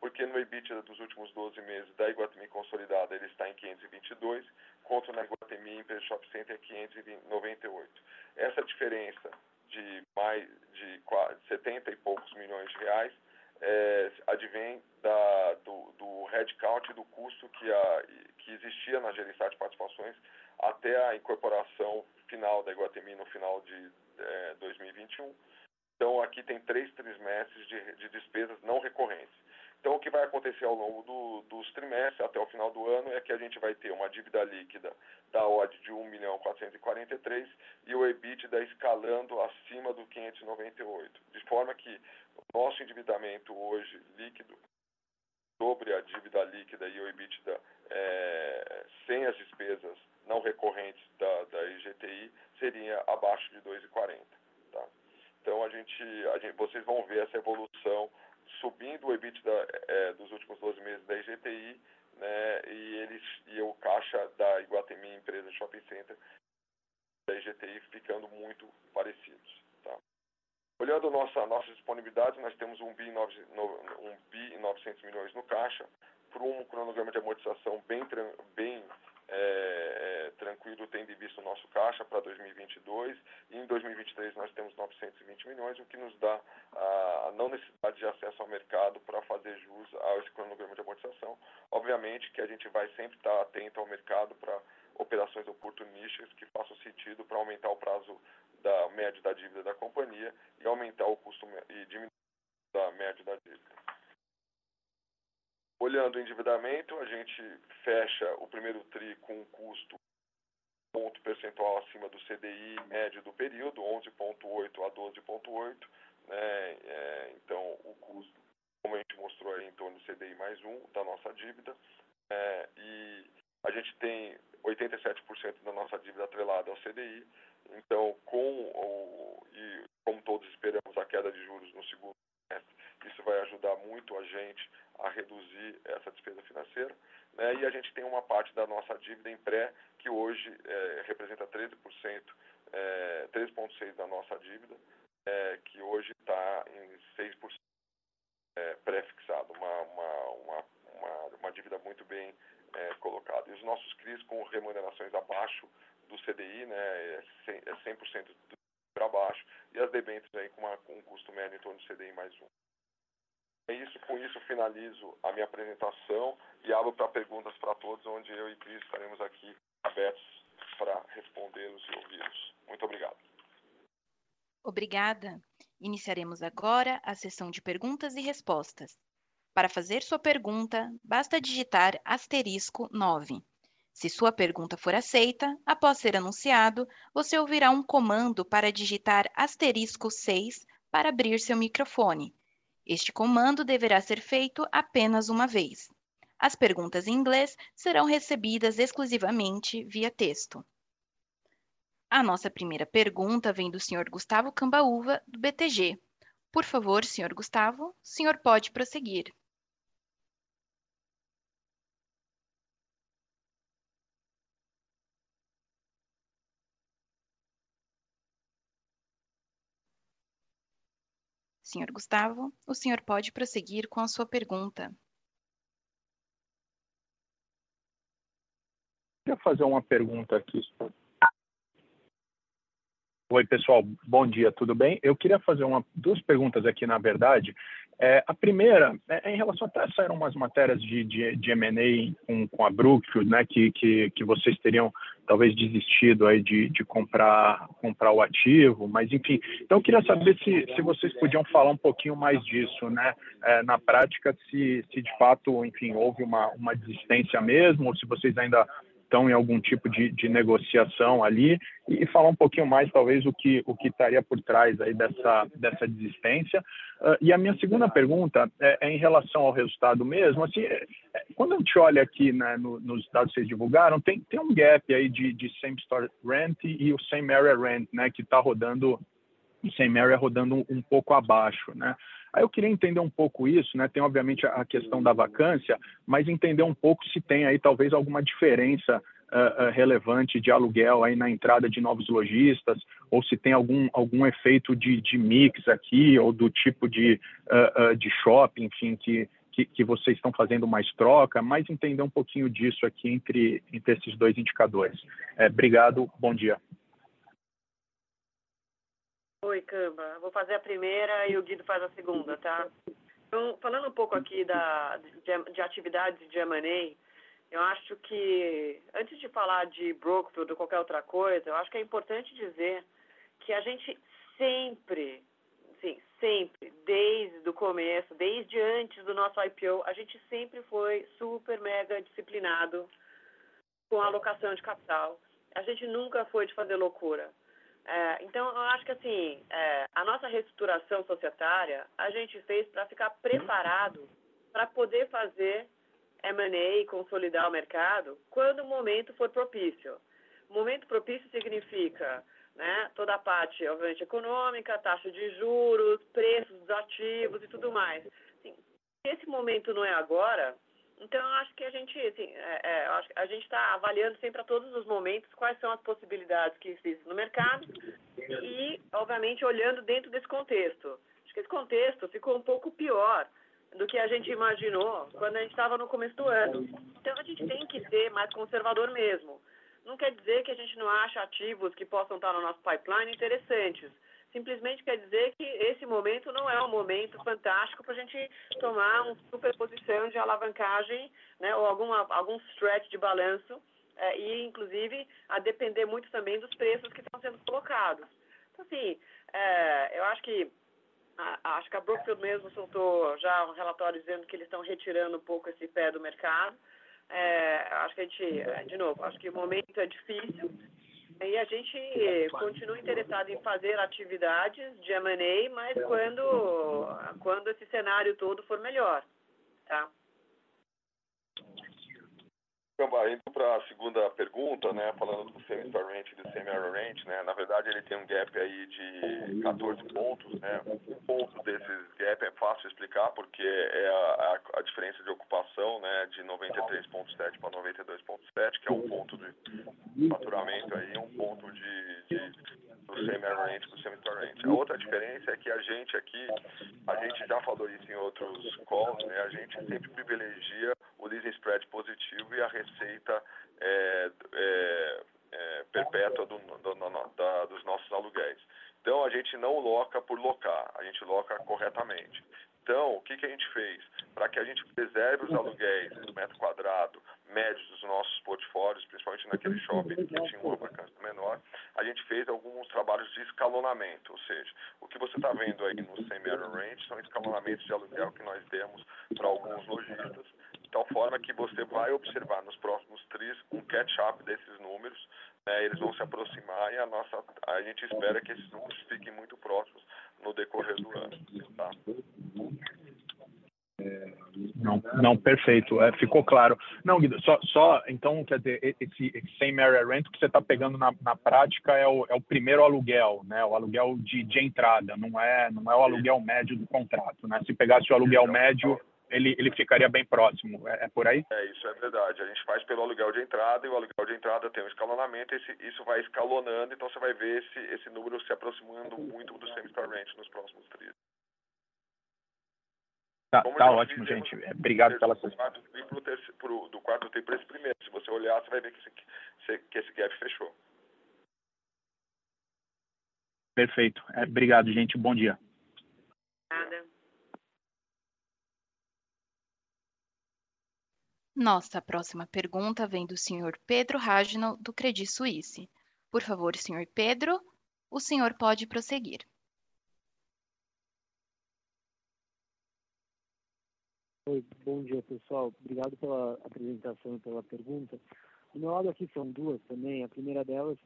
Speaker 3: Porque no EBITDA dos últimos 12 meses da Iguatemi consolidada ele está em 522, contra na Iguatemi Empresa Shopping Center é 598. Essa diferença de mais de 70 e poucos milhões de reais é, advém da, do, do headcount do custo que, a, que existia na gerência de participações até a incorporação final da Iguatemi no final de é, 2021. Então, aqui tem três trimestres de, de despesas não recorrentes. Então, o que vai acontecer ao longo do, dos trimestres, até o final do ano, é que a gente vai ter uma dívida líquida da OD de 1 milhão 443 e o EBITDA escalando acima do 598, de forma que o nosso endividamento hoje líquido sobre a dívida líquida e o EBITDA é, sem as despesas não recorrentes da, da IGTI seria abaixo de 2,40. Tá? Então a gente, a gente, vocês vão ver essa evolução subindo o EBITDA é, dos últimos 12 meses da IGTI né, e, eles, e o caixa da Iguatemi, empresa Shopping Center, da IGTI ficando muito parecidos. Tá? Olhando nossa, nossas disponibilidades, nós temos um bi, 9, um bi e 900 milhões no caixa, por um cronograma de amortização bem, bem é, é, tranquilo, tendo em vista o nosso caixa para 2022. E em 2023 nós temos 920 milhões, o que nos dá a não necessidade de acesso ao mercado para fazer jus a esse cronograma de amortização. Obviamente que a gente vai sempre estar atento ao mercado para operações oportunísticas que façam sentido para aumentar o prazo da média da dívida da companhia e aumentar o custo e diminuir a média da dívida. Olhando o endividamento, a gente fecha o primeiro TRI com um custo ponto percentual acima do CDI médio do período, 11,8 a 12,8. Né? É, então, o custo, como a gente mostrou aí, em torno do CDI mais um da nossa dívida. É, e a gente tem 87% da nossa dívida atrelada ao CDI, então, com o, e como todos esperamos a queda de juros no segundo semestre, isso vai ajudar muito a gente a reduzir essa despesa financeira. Né? E a gente tem uma parte da nossa dívida em pré, que hoje é, representa 13%, é, 13,6% da nossa dívida, é, que hoje está em 6% é, pré-fixado, uma, uma, uma, uma, dívida muito bem é, colocada. E os nossos CRIs com remunerações abaixo do CDI, né, é 100%, é 100 para baixo, e as debêntures aí com, uma, com um custo médio em torno do CDI mais um. É isso, com isso finalizo a minha apresentação e abro para perguntas para todos, onde eu e Cris estaremos aqui abertos para respondê-los e ouvi-los. Muito obrigado.
Speaker 1: Obrigada. Iniciaremos agora a sessão de perguntas e respostas. Para fazer sua pergunta, basta digitar asterisco 9. Se sua pergunta for aceita, após ser anunciado, você ouvirá um comando para digitar asterisco 6 para abrir seu microfone. Este comando deverá ser feito apenas uma vez. As perguntas em inglês serão recebidas exclusivamente via texto. A nossa primeira pergunta vem do Sr. Gustavo Cambaúva, do BTG. Por favor, Sr. Gustavo, o senhor pode prosseguir. Senhor Gustavo, o senhor pode prosseguir com a sua pergunta.
Speaker 4: Queria fazer uma pergunta aqui. Oi, pessoal, bom dia, tudo bem? Eu queria fazer uma, duas perguntas aqui, na verdade. É, a primeira é em relação até saíram umas matérias de, de, de M&A com, com a Brookfield, né, que, que, que vocês teriam talvez desistido aí de, de comprar, comprar o ativo, mas enfim. Então eu queria saber se, se vocês podiam falar um pouquinho mais disso, né, é, na prática, se, se de fato, enfim, houve uma, uma desistência mesmo, ou se vocês ainda estão em algum tipo de, de, negociação ali e falar um pouquinho mais talvez o que o que estaria por trás aí dessa dessa desistência. Uh, e a minha segunda pergunta é, é, em relação ao resultado mesmo. Assim é, é quando a gente olha aqui né, no, nos dados que vocês divulgaram tem, tem um gap aí de, de same store rent e o same area rent né que está rodando o same area rodando um, um pouco abaixo né Aí eu queria entender um pouco isso, né? Tem obviamente a questão da vacância, mas entender um pouco se tem aí talvez alguma diferença uh, uh, relevante de aluguel aí na entrada de novos lojistas, ou se tem algum, algum efeito de, de mix aqui, ou do tipo de, uh, de shopping, enfim, que, que, que, vocês estão fazendo mais troca, mas entender um pouquinho disso aqui entre, entre esses dois indicadores. É, obrigado, bom dia.
Speaker 2: Oi, Camba. Vou fazer a primeira e o Guido faz a segunda, tá? Então, falando um pouco aqui da, de, de atividades de M&A, eu acho que, antes de falar de Brookfield ou qualquer outra coisa, eu acho que é importante dizer que a gente sempre, sim, sempre, desde o começo, desde antes do nosso IPO, a gente sempre foi super mega disciplinado com a alocação de capital. A gente nunca foi de fazer loucura. É, então, eu acho que assim, é, a nossa reestruturação societária a gente fez para ficar preparado para poder fazer M&A e consolidar o mercado quando o momento for propício. Momento propício significa né, toda a parte, obviamente, econômica, taxa de juros, preços dos ativos e tudo mais. Assim, se esse momento não é agora, então, eu acho que a gente, assim, é, é, a gente está avaliando sempre a todos os momentos quais são as possibilidades que existem no mercado e, obviamente, olhando dentro desse contexto. Acho que esse contexto ficou um pouco pior do que a gente imaginou quando a gente estava no começo do ano. Então, a gente tem que ser mais conservador mesmo. Não quer dizer que a gente não acha ativos que possam estar no nosso pipeline interessantes simplesmente quer dizer que esse momento não é um momento fantástico para a gente tomar uma superposição de alavancagem né, ou alguma, algum stretch de balanço é, e, inclusive, a depender muito também dos preços que estão sendo colocados. Então, assim, é, eu acho que a, acho que a Brookfield mesmo soltou já um relatório dizendo que eles estão retirando um pouco esse pé do mercado. É, acho que a gente, é, de novo, acho que o momento é difícil, e a gente continua interessado em fazer atividades de M&A, mas quando, quando esse cenário todo for melhor, tá?
Speaker 3: Então, indo para a segunda pergunta, né, falando do semi-star range e do semi-area range, né, na verdade ele tem um gap aí de 14 pontos, né, um ponto desses gap é fácil explicar porque é a, a, a diferença de ocupação, né, de 93.7 para 92.7, que é um ponto de faturamento aí, um ponto de, de do semi-area range para o semi-star range. A outra diferença é que a gente aqui, a gente já falou isso em outros calls, né, a gente sempre privilegia o leasing spread positivo e a receita é, é, é, perpétua do, do, do, da, dos nossos aluguéis. Então, a gente não loca por locar, a gente loca corretamente. Então, o que, que a gente fez? Para que a gente preserve os aluguéis do metro quadrado médios dos nossos portfólios, principalmente naquele shopping que tinha uma vacância menor, a gente fez alguns trabalhos de escalonamento, ou seja, o que você está vendo aí no semi-area range são escalonamentos de aluguel que nós demos para alguns lojistas, de tal forma que você vai observar nos próximos tris um catch-up desses números, né, eles vão se aproximar e a, nossa, a gente espera que esses números fiquem muito próximos no decorrer do ano. Tá?
Speaker 4: Não, não, perfeito, é, ficou claro. Não, Guido, só, só, então, quer dizer, esse, esse same area rent que você está pegando na, na prática é o, é o primeiro aluguel, né? O aluguel de, de entrada, não é, não é o aluguel médio do contrato, né? Se pegasse o aluguel médio, ele, ele ficaria bem próximo. É, é, por aí?
Speaker 3: É, isso é verdade. A gente faz pelo aluguel de entrada e o aluguel de entrada tem um escalonamento, esse, isso vai escalonando, então você vai ver esse, esse número se aproximando muito do semi-star rent nos próximos trimestres.
Speaker 4: Tá, tá ótimo, gente. Obrigado pela
Speaker 3: sua. Do quarto TI para esse primeiro. Se você olhar, você vai ver que esse, que esse gap fechou.
Speaker 4: Perfeito. É, obrigado, gente. Bom dia.
Speaker 2: Nada.
Speaker 1: Nossa próxima pergunta vem do senhor Pedro Ragno, do Credit Suisse. Por favor, senhor Pedro, o senhor pode prosseguir.
Speaker 5: Oi, bom dia pessoal. Obrigado pela apresentação e pela pergunta. Do meu lado aqui são duas também. A primeira delas,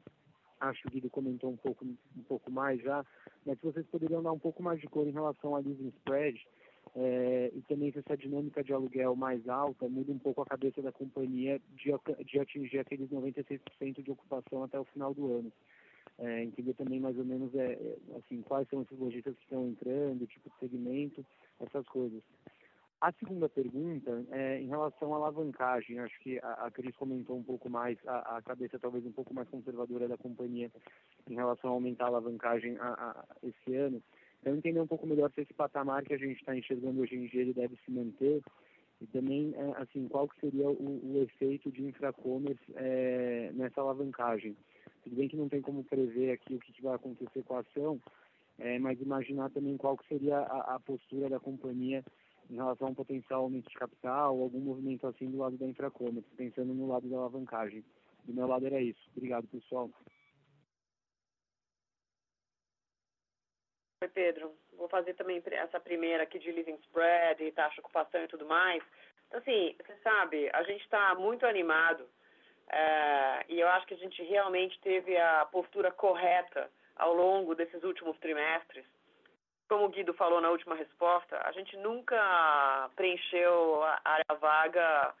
Speaker 5: acho que o Guido comentou um pouco, um pouco mais já, mas vocês poderiam dar um pouco mais de cor em relação a leasing spread, é, e também se essa dinâmica de aluguel mais alta muda um pouco a cabeça da companhia de, de atingir aqueles 96% de ocupação até o final do ano. É, entender também mais ou menos é, é, assim, quais são esses lojistas que estão entrando, tipo de segmento, essas coisas. A segunda pergunta é em relação à alavancagem. Acho que a, a Cris comentou um pouco mais, a, a, cabeça talvez um pouco mais conservadora da companhia em relação a aumentar a alavancagem a, a esse ano. Então, entender um pouco melhor se esse patamar que a gente está enxergando hoje em dia ele deve se manter e também, é, assim, qual que seria o, o efeito de infracommerce é, nessa alavancagem. Tudo bem que não tem como prever aqui o que, que vai acontecer com a ação, é, mas imaginar também qual que seria a, a postura da companhia em relação a um potencial aumento de capital, algum movimento assim do lado da infracommerce, pensando no lado da alavancagem. Do meu lado era isso. Obrigado, pessoal.
Speaker 2: Oi, Pedro. Vou fazer também essa primeira aqui de living spread e taxa de ocupação e tudo mais. Então, assim, você sabe, a gente está muito animado é, e eu acho que a gente realmente teve a postura correta ao longo desses últimos trimestres. Como o Guido falou na última resposta, a gente nunca preencheu a área vaga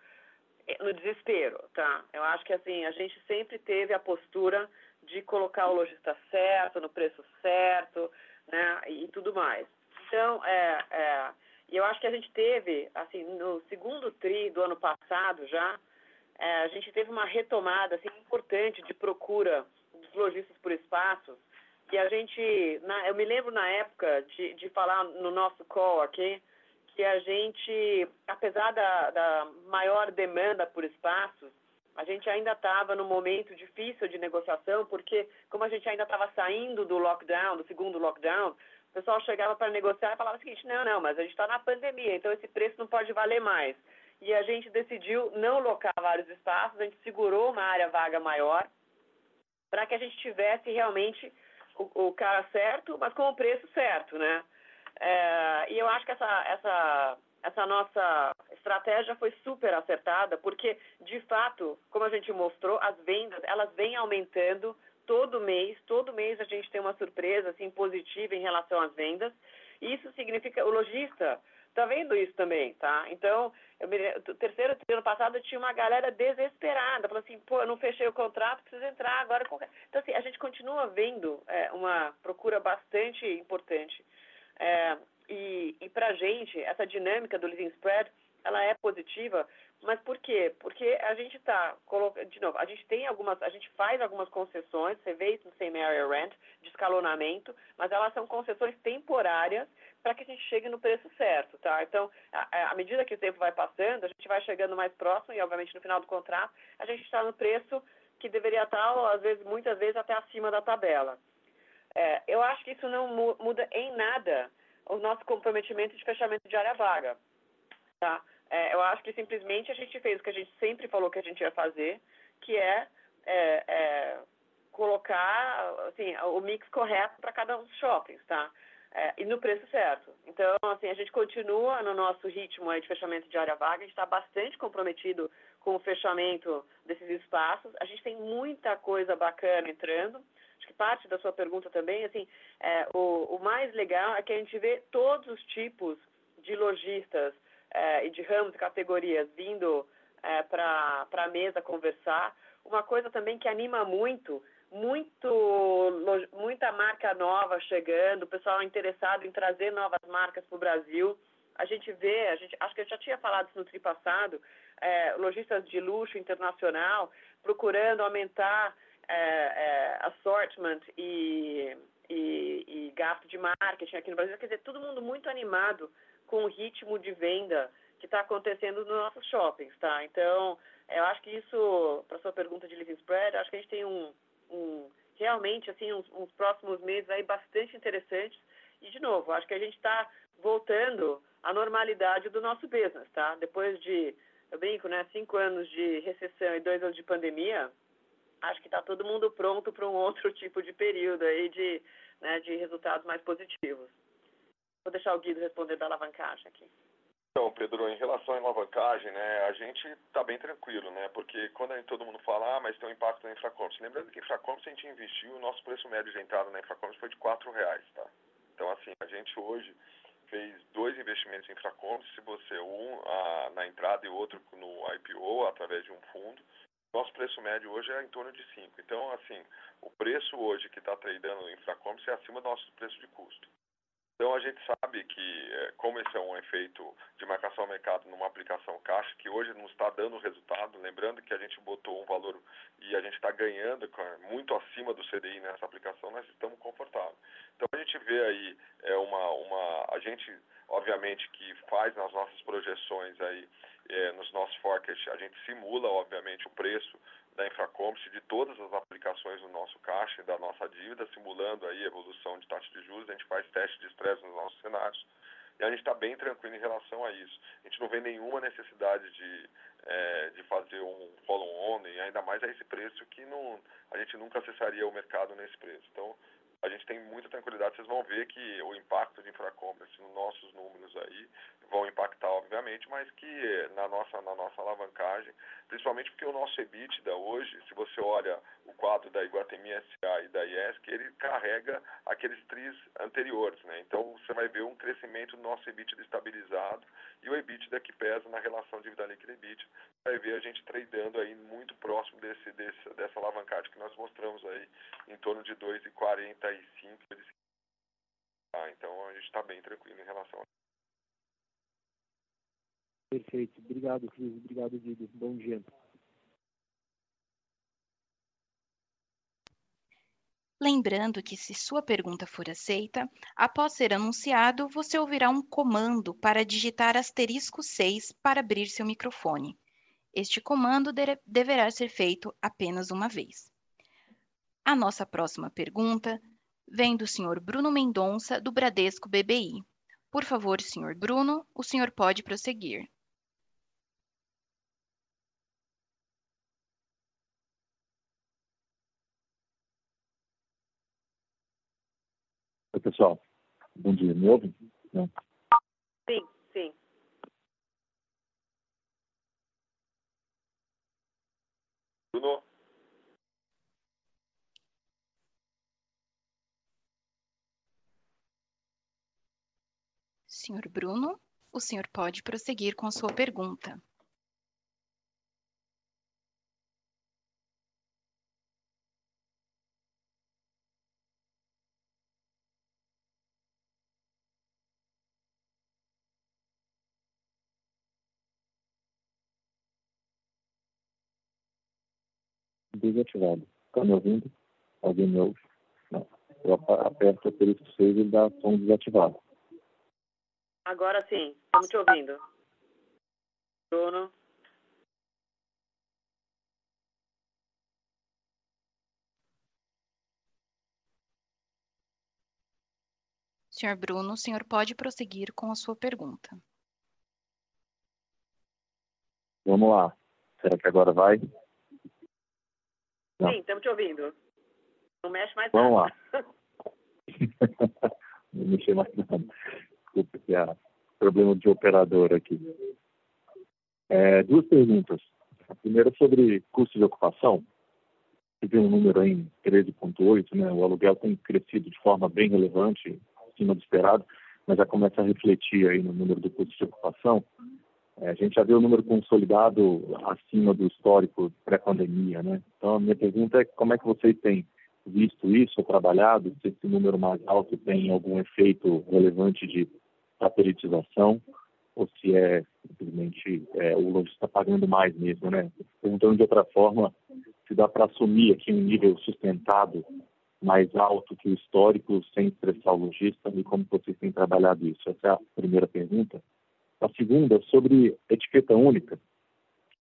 Speaker 2: no desespero, tá? Eu acho que, assim, a gente sempre teve a postura de colocar o lojista certo, no preço certo, né, e tudo mais. Então, é, é, e eu acho que a gente teve, assim, no segundo tri do ano passado já, é, a gente teve uma retomada, assim, importante de procura dos lojistas por espaços, que a gente, na, eu me lembro na época de, de falar no nosso call aqui, que a gente, apesar da, da maior demanda por espaços, a gente ainda estava num momento difícil de negociação, porque como a gente ainda estava saindo do lockdown, do segundo lockdown, o pessoal chegava para negociar e falava o seguinte, não, não, mas a gente está na pandemia, então esse preço não pode valer mais. E a gente decidiu não locar vários espaços, a gente segurou uma área vaga maior, para que a gente tivesse realmente o, o, cara certo, mas com o preço certo, né? É, e eu acho que essa, essa essa nossa estratégia foi super acertada, porque, de fato, como a gente mostrou, as vendas, elas vêm aumentando todo mês, todo mês a gente tem uma surpresa, assim, positiva em relação às vendas, e isso significa, o lojista, está vendo isso também, tá? Então, eu me, terceiro ano passado tinha uma galera desesperada, falando assim, pô, eu não fechei o contrato, preciso entrar agora. Então, assim, a gente continua vendo é, uma procura bastante importante. É, e e para a gente, essa dinâmica do leasing spread, ela é positiva, mas por quê? Porque a gente está de novo, a gente tem algumas, a gente faz algumas concessões, você vê isso no same area rent, de escalonamento, mas elas são concessões temporárias para que a gente chegue no preço certo, tá? Então, à medida que o tempo vai passando, a gente vai chegando mais próximo e, obviamente, no final do contrato, a gente está no preço que deveria estar, às vezes, muitas vezes, até acima da tabela. É, eu acho que isso não muda em nada o nosso comprometimento de fechamento de área vaga, tá? É, eu acho que simplesmente a gente fez o que a gente sempre falou que a gente ia fazer, que é, é, é colocar assim, o mix correto para cada um dos shoppings, tá? é, e no preço certo. Então, assim, a gente continua no nosso ritmo de fechamento de área vaga, a gente está bastante comprometido com o fechamento desses espaços. A gente tem muita coisa bacana entrando. Acho que parte da sua pergunta também, assim, é, o, o mais legal é que a gente vê todos os tipos de lojistas é, e de ramos categorias vindo é, para a mesa conversar. Uma coisa também que anima muito muito, muita marca nova chegando, o pessoal interessado em trazer novas marcas para o Brasil. A gente vê, a gente, acho que eu já tinha falado isso no tri passado, é, lojistas de luxo internacional procurando aumentar é, é, assortment e, e, e gasto de marketing aqui no Brasil. Quer dizer, todo mundo muito animado com o ritmo de venda que está acontecendo nos nossos shoppings, tá? Então, eu acho que isso, para sua pergunta de living spread, acho que a gente tem um, um, realmente assim uns, uns, próximos meses aí bastante interessantes. E de novo, acho que a gente está voltando à normalidade do nosso business, tá? Depois de, eu brinco, né, cinco anos de recessão e dois anos de pandemia, acho que está todo mundo pronto para um [laughs] outro tipo de período aí de, né, de resultados mais positivos. Vou deixar o Guido responder da alavancagem aqui.
Speaker 3: Então, Pedro, em relação à alavancagem, né, a gente está bem tranquilo, né, porque quando gente, todo mundo fala, ah, mas tem um impacto na Infracommerce, lembrando que Infracommerce a gente investiu, o nosso preço médio de entrada na Infracommerce foi de R$ reais, tá? Então, assim, a gente hoje fez dois investimentos em Infracommerce, se você, um a, na entrada e outro no IPO, através de um fundo, nosso preço médio hoje é em torno de 5. Então, assim, o preço hoje que está tradando em Infracommerce é acima do nosso preço de custo. Então a gente sabe que, é, como esse é um efeito de marcação ao mercado numa aplicação caixa, que hoje não está dando resultado, lembrando que a gente botou um valor e a gente está ganhando muito acima do CDI nessa aplicação, nós estamos confortáveis. Então a gente vê aí é, uma, uma. A gente, obviamente, que faz nas nossas projeções aí, é, nos nossos forecasts, a gente simula, obviamente, o preço da Infracommerce de todas as aplicações do nosso caixa e da nossa dívida, simulando aí a evolução de taxa de juros, a gente faz teste de estresse nos nossos cenários e a gente está bem tranquilo em relação a isso. A gente não vê nenhuma necessidade de, é, de fazer um follow-on, e ainda mais a esse preço que não, a gente nunca acessaria o mercado nesse preço. Então, a gente tem muita tranquilidade. Vocês vão ver que o impacto de infracommerce nos nossos números aí vão impactar, obviamente, mas que na nossa, na nossa alavancagem, principalmente porque o nosso EBITDA hoje, se você olha o quadro da Iguatemi SA e da IESC, ele carrega aqueles tris anteriores, né? Então, você vai ver um crescimento do nosso EBITDA estabilizado e o EBITDA que pesa na relação dívida líquida e EBITDA. Vai ver a gente tradeando aí muito próximo desse, desse, dessa alavancagem que nós mostramos aí, em torno de 2,45. Ah, então, a gente está bem tranquilo em relação a
Speaker 5: Perfeito. Obrigado, Cris. Obrigado, Guido. Bom dia.
Speaker 1: Lembrando que, se sua pergunta for aceita, após ser anunciado, você ouvirá um comando para digitar asterisco 6 para abrir seu microfone. Este comando de deverá ser feito apenas uma vez. A nossa próxima pergunta vem do senhor Bruno Mendonça, do Bradesco BBI. Por favor, senhor Bruno, o senhor pode prosseguir.
Speaker 6: Oi, pessoal. Bom dia. Me ouve?
Speaker 2: Não. Sim, sim.
Speaker 3: Bruno?
Speaker 1: Senhor Bruno, o senhor pode prosseguir com sua pergunta.
Speaker 6: desativado. Está me ouvindo? Alguém me ouve? Não. Eu aperto o asterisco 6 e dá som desativado.
Speaker 2: Agora sim, estamos te ouvindo. Bruno?
Speaker 1: Senhor Bruno, o senhor pode prosseguir com a sua pergunta.
Speaker 6: Vamos lá. Será que agora vai?
Speaker 2: Não. Sim, estamos te ouvindo. Não mexe mais
Speaker 6: Vamos nada. lá. [laughs] Não mexer mais nada. Desculpa, que é problema de operador aqui. É, duas perguntas. A primeira sobre custo de ocupação. Você um número em 13,8, né? O aluguel tem crescido de forma bem relevante, acima do esperado, mas já começa a refletir aí no número do custo de ocupação. É, a gente já vê o número consolidado acima do histórico pré-pandemia, né? Então, a minha pergunta é como é que vocês têm visto isso, trabalhado, se esse número mais alto tem algum efeito relevante de satellitização, ou se é simplesmente é, o lojista está pagando mais mesmo, né? Perguntando de outra forma, se dá para assumir aqui um nível sustentado mais alto que o histórico sem estressar o lojista e como vocês têm trabalhado isso? Essa é a primeira pergunta. A segunda, sobre etiqueta única,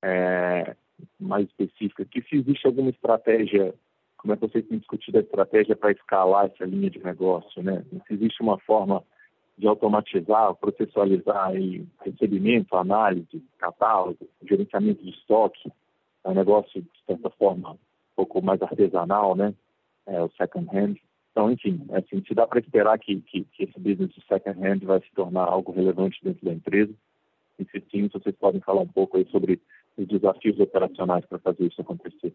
Speaker 6: é, mais específica, que se existe alguma estratégia, como é que vocês têm discutido a estratégia para escalar essa linha de negócio, né? Se existe uma forma de automatizar, processualizar aí, recebimento, análise, catálogo, gerenciamento de estoque, é um negócio, de certa forma, um pouco mais artesanal, né? É, o second hand. Então, enfim, assim, se dá para esperar que, que, que, esse business de second hand vai se tornar algo relevante dentro da empresa. E se sim, vocês podem falar um pouco aí sobre os desafios operacionais para fazer isso acontecer.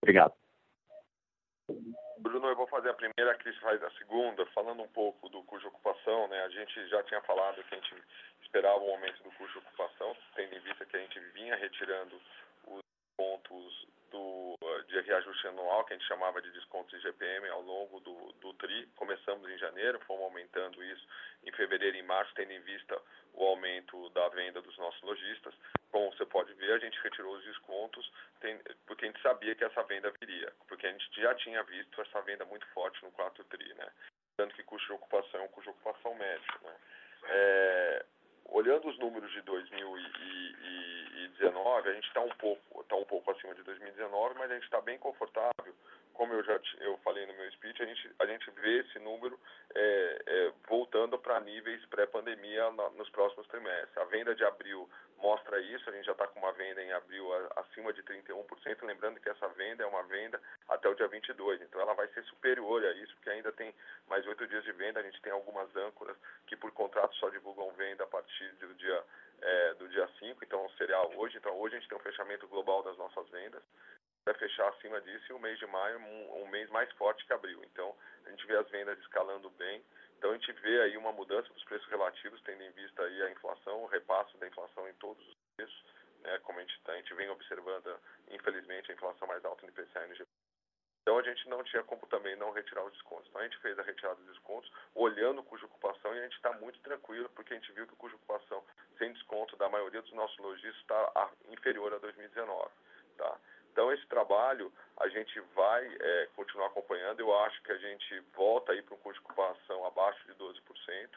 Speaker 6: Obrigado.
Speaker 3: Bruno, eu vou fazer a primeira, a Cris faz a segunda, falando um pouco do custo de ocupação, né? A gente já tinha falado que a gente esperava o aumento do custo de ocupação, tendo em vista que a gente vinha retirando os pontos do, de reajuste anual, que a gente chamava de desconto de GPM ao longo do, do TRI. Começamos em janeiro, fomos aumentando isso em fevereiro e março, tendo em vista o aumento da venda dos nossos lojistas. Como você pode ver, a gente retirou os descontos tem, porque a gente sabia que essa venda viria, porque a gente já tinha visto essa venda muito forte no 4 TRI, né? Tanto que custo de ocupação é um custo de ocupação médio, né? É, olhando os números de 2019, a gente está um pouco tá um pouco acima de 2019, mas a gente está bem confortável. Como eu já eu falei no meu speech, a gente a gente vê esse número é, é, voltando para níveis pré-pandemia nos próximos trimestres. A venda de abril mostra isso, a gente já está com uma venda em abril acima de 31%, lembrando que essa venda é uma venda até o dia 22, então ela vai ser superior a isso, porque ainda tem mais oito dias de venda, a gente tem algumas âncoras que por contrato só divulgam venda a partir do dia, é, do dia 5, então seria hoje, então hoje a gente tem um fechamento global das nossas vendas, vai fechar acima disso e o mês de maio um, um mês mais forte que abril, então a gente vê as vendas escalando bem, então a gente vê aí uma mudança dos preços relativos, tendo em vista aí a inflação, o repasso da inflação em todos os preços, né, como a gente, tá, a gente vem observando, infelizmente, a inflação mais alta no IPCA e no. Então a gente não tinha como também não retirar os descontos. Então a gente fez a retirada dos descontos, olhando o custo de ocupação e a gente está muito tranquilo, porque a gente viu que o custo de ocupação sem desconto da maioria dos nossos lojistas está inferior a 2019. Tá? Então, esse trabalho a gente vai é, continuar acompanhando. Eu acho que a gente volta aí para um custo de ocupação abaixo de 12%.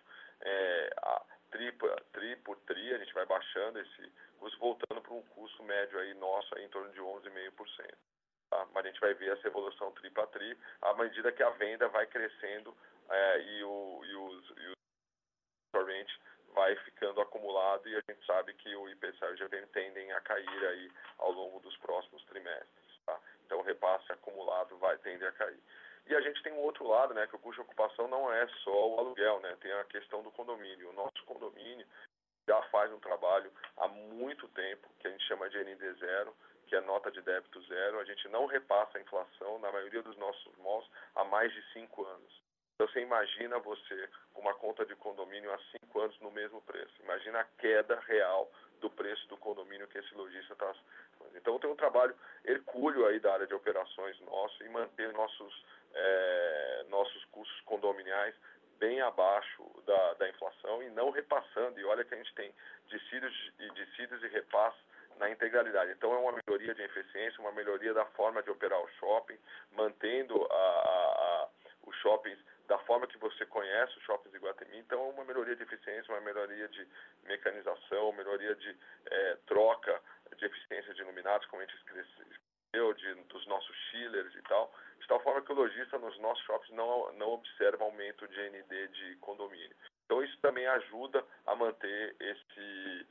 Speaker 3: É, a tri, tri por tri, a gente vai baixando esse custo, voltando para um custo médio aí nosso aí em torno de 11,5%. Tá? Mas a gente vai ver essa evolução tri para tri à medida que a venda vai crescendo é, e, o, e os, e os vai ficando acumulado e a gente sabe que o IPCA o GPM tendem a cair aí ao longo dos próximos trimestres. Tá? Então o repasse acumulado vai tender a cair. E a gente tem um outro lado, né, que o custo de ocupação não é só o aluguel, né, tem a questão do condomínio. O nosso condomínio já faz um trabalho há muito tempo, que a gente chama de ND zero, que é nota de débito zero. A gente não repassa a inflação na maioria dos nossos malls há mais de cinco anos. Então você imagina você com uma conta de condomínio há cinco anos no mesmo preço. Imagina a queda real do preço do condomínio que esse lojista está. Então tem um trabalho hercúleo aí da área de operações nosso em manter nossos, é, nossos custos condominiais bem abaixo da, da inflação e não repassando. E olha que a gente tem dissídios e dissídios e repassos na integralidade. Então é uma melhoria de eficiência, uma melhoria da forma de operar o shopping, mantendo a, a, a, os shoppings da forma que você conhece os shoppings de Guatemi. Então é uma melhoria de eficiência, uma melhoria de mecanização, melhoria de é, troca de eficiência de iluminados, como a gente escreveu, de, dos nossos chillers e tal, de tal forma que o lojista nos nossos shoppings não, não observa aumento de ND de condomínio. Então isso também ajuda a manter esse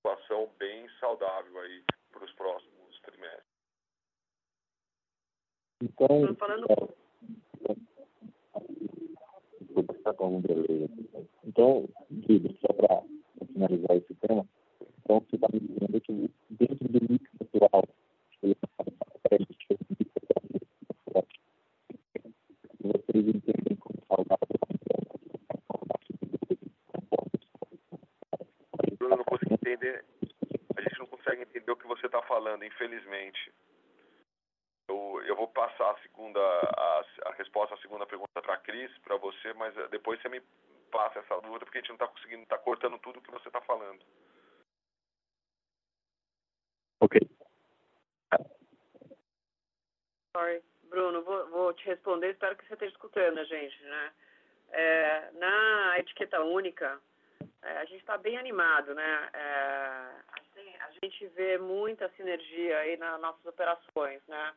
Speaker 3: situação bem saudável aí para os próximos trimestres.
Speaker 6: Então,
Speaker 2: falando
Speaker 6: tá bom, beleza. Então, Guido, só para finalizar esse tema, então você está me dizendo que dentro do mix atual, vocês entendem como saudável
Speaker 3: Bruno, não consigo entender. A gente não consegue entender o que você está falando, infelizmente. Eu, eu vou passar a segunda a, a resposta à segunda pergunta para a Cris, para você, mas eh, depois você me passa essa dúvida, porque a gente não está conseguindo, está cortando tudo o que você está falando.
Speaker 6: Ok.
Speaker 2: Sorry. Bruno, vou, vou, te responder, espero que você esteja escutando a gente, né? É, na etiqueta única, é, a gente está bem animado, né? É, assim, a gente vê muita sinergia aí nas nossas operações, né?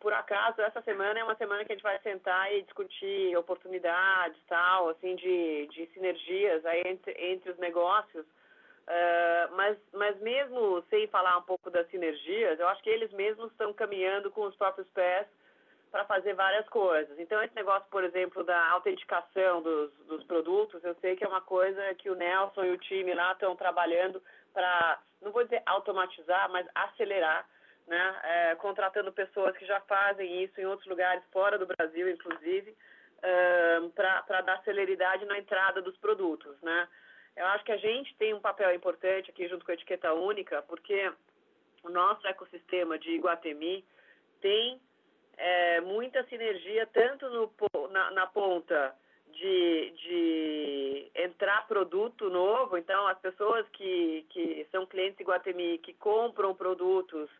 Speaker 2: Por acaso, essa semana é uma semana que a gente vai sentar e discutir oportunidades, tal, assim, de, de sinergias aí entre, entre os negócios. Uh, mas, mas mesmo sem falar um pouco das sinergias, eu acho que eles mesmos estão caminhando com os próprios pés para fazer várias coisas. Então, esse negócio, por exemplo, da autenticação dos, dos produtos, eu sei que é uma coisa que o Nelson e o time lá estão trabalhando para, não vou dizer automatizar, mas acelerar né, é, contratando pessoas que já fazem isso em outros lugares fora do Brasil, inclusive, uh, para dar celeridade na entrada dos produtos, né? Eu acho que a gente tem um papel importante aqui junto com a etiqueta única, porque o nosso ecossistema de Iguatemi tem é, muita sinergia tanto no, na, na ponta de, de entrar produto novo, então as pessoas que, que são clientes Iguatemi, que compram produtos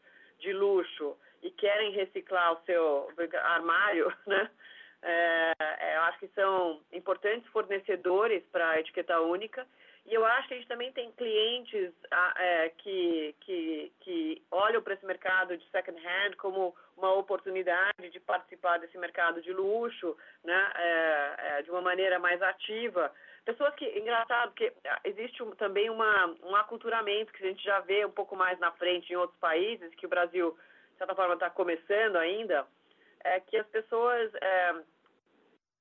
Speaker 2: de luxo e querem reciclar o seu armário, [laughs] né? É, é, eu acho que são importantes fornecedores para a etiqueta única. E eu acho que a gente também tem clientes é, que, que, que olham para esse mercado de second hand como uma oportunidade de participar desse mercado de luxo, né, é, é, de uma maneira mais ativa. Pessoas que, engraçado, que existe um, também uma, um aculturamento que a gente já vê um pouco mais na frente em outros países, que o Brasil, de certa forma, está começando ainda, é que as pessoas é,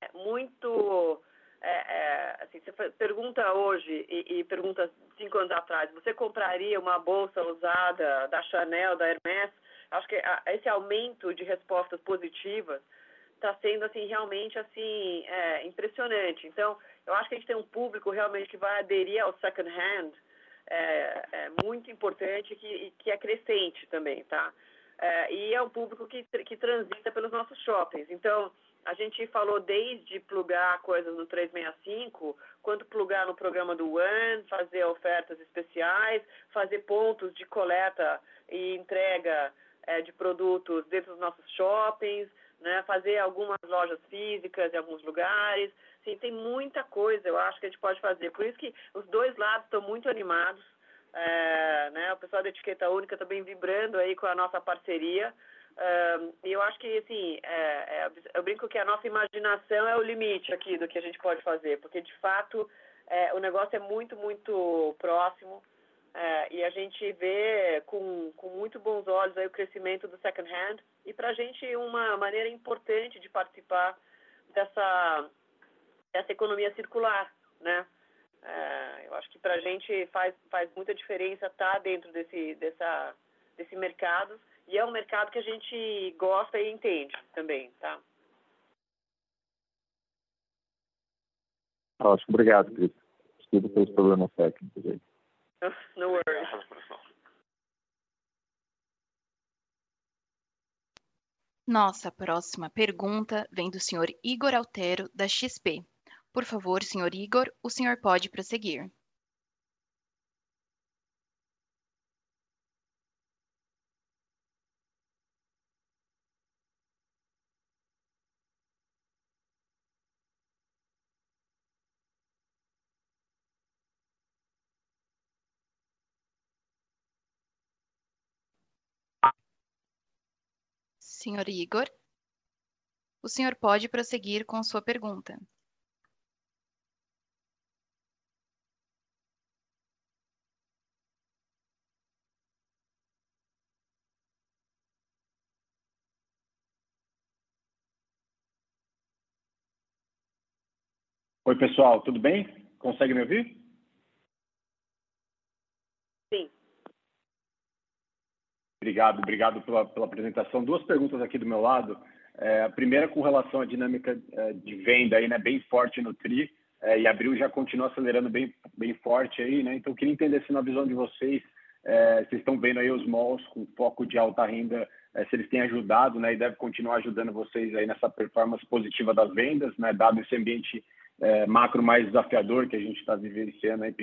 Speaker 2: é muito. É, é, assim, você pergunta hoje e, e, pergunta cinco anos atrás, você compraria uma bolsa usada da Chanel, da Hermès? Acho que a, esse aumento de respostas positivas está sendo assim realmente assim é, impressionante. Então, eu acho que a gente tem um público realmente que vai aderir ao second hand, é, é muito importante que, que é crescente também, tá? É, e é um público que, que transita pelos nossos shoppings. Então, a gente falou desde plugar coisas no 365, quanto plugar no programa do One, fazer ofertas especiais, fazer pontos de coleta e entrega é, de produtos dentro dos nossos shoppings, né, fazer algumas lojas físicas em alguns lugares. Sim, tem muita coisa, eu acho que a gente pode fazer. Por isso que os dois lados estão muito animados. É, né, o pessoal da Etiqueta Única também vibrando aí com a nossa parceria. E eu acho que, assim, é, é, eu brinco que a nossa imaginação é o limite aqui do que a gente pode fazer, porque, de fato, é, o negócio é muito, muito próximo. É, e a gente vê com, com muito bons olhos aí o crescimento do second hand e para a gente uma maneira importante de participar dessa, dessa economia circular, né? É, eu acho que para a gente faz, faz muita diferença estar tá dentro desse, dessa, desse mercado e é um mercado que a gente gosta e entende também, tá?
Speaker 6: Ótimo, obrigado, Cris. Desculpa pelos problemas técnicos aí. [laughs]
Speaker 2: No worries.
Speaker 1: Nossa próxima pergunta vem do senhor Igor Altero, da XP. Por favor, senhor Igor, o senhor pode prosseguir. Senhor Igor, o senhor pode prosseguir com sua pergunta.
Speaker 7: Oi, pessoal, tudo bem? Consegue me ouvir? Obrigado, obrigado pela, pela apresentação. Duas perguntas aqui do meu lado. É, a primeira com relação à dinâmica é, de venda aí, né, bem forte no TRI, é, e abril já continua acelerando bem, bem forte aí, né? Então, queria entender se na visão de vocês, é, vocês estão vendo aí os malls com foco de alta renda, é, se eles têm ajudado, né, e deve continuar ajudando vocês aí nessa performance positiva das vendas, né, dado esse ambiente é, macro mais desafiador que a gente está vivenciando aí,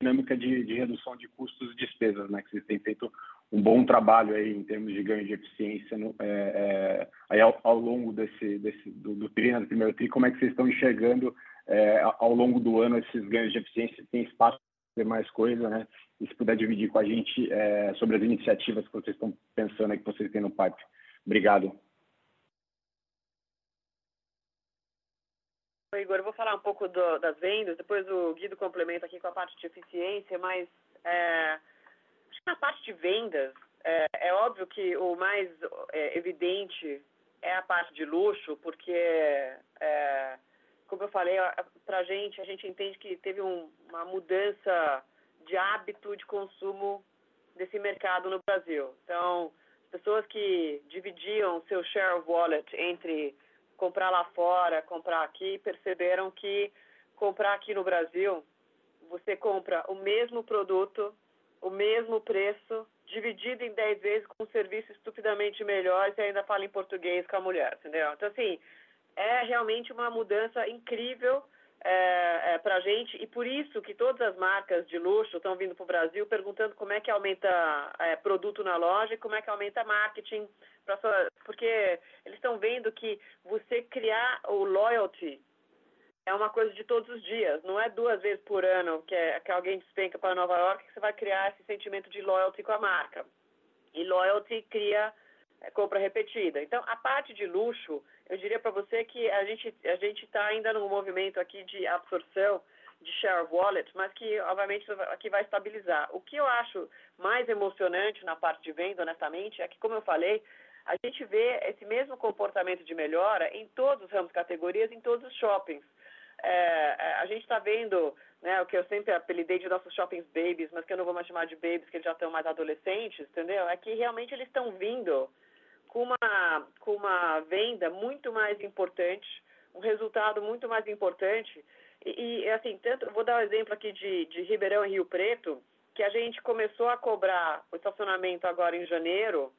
Speaker 7: dinâmica de, de, redução de custos e despesas, né? Que vocês têm feito um bom trabalho aí em termos de ganho de eficiência no, é, é, aí ao, ao, longo desse, desse do, do tri, né, do primeiro tri, como é que vocês estão enxergando é, ao longo do ano esses ganhos de eficiência? Tem espaço para fazer mais coisa, né? E se puder dividir com a gente é, sobre as iniciativas que vocês estão pensando aí que vocês têm no pipe. Obrigado.
Speaker 2: Igor, eu vou falar um pouco do, das vendas, depois o Guido complementa aqui com a parte de eficiência, mas é, acho que na parte de vendas, é, é óbvio que o mais é, evidente é a parte de luxo, porque, é, como eu falei, para a gente, a gente entende que teve um, uma mudança de hábito de consumo desse mercado no Brasil. Então, pessoas que dividiam seu share of wallet entre comprar lá fora, comprar aqui, perceberam que comprar aqui no Brasil, você compra o mesmo produto, o mesmo preço, dividido em 10 vezes com um serviço estupidamente melhor e ainda fala em português com a mulher, entendeu? Então, assim, é realmente uma mudança incrível é, é, para a gente e por isso que todas as marcas de luxo estão vindo para o Brasil perguntando como é que aumenta é, produto na loja e como é que aumenta marketing, sua, porque eles estão vendo que você criar o loyalty é uma coisa de todos os dias, não é duas vezes por ano que, é, que alguém despenca para Nova York que você vai criar esse sentimento de loyalty com a marca. E loyalty cria é, compra repetida. Então, a parte de luxo, eu diria para você que a gente a gente está ainda num movimento aqui de absorção de share of wallet, mas que obviamente aqui vai estabilizar. O que eu acho mais emocionante na parte de venda, honestamente, é que, como eu falei, a gente vê esse mesmo comportamento de melhora em todos os ramos categorias, em todos os shoppings. É, é a gente está vendo né, o que eu sempre apelidei de nossos shoppings babies, mas que eu não vou mais chamar de babies, que eles já estão mais adolescentes, entendeu? É que realmente eles estão vindo com uma, com uma venda muito mais importante, um resultado muito mais importante. E, e assim, tanto, vou dar um exemplo aqui de, de Ribeirão e Rio Preto, que a gente começou a cobrar o estacionamento agora em janeiro,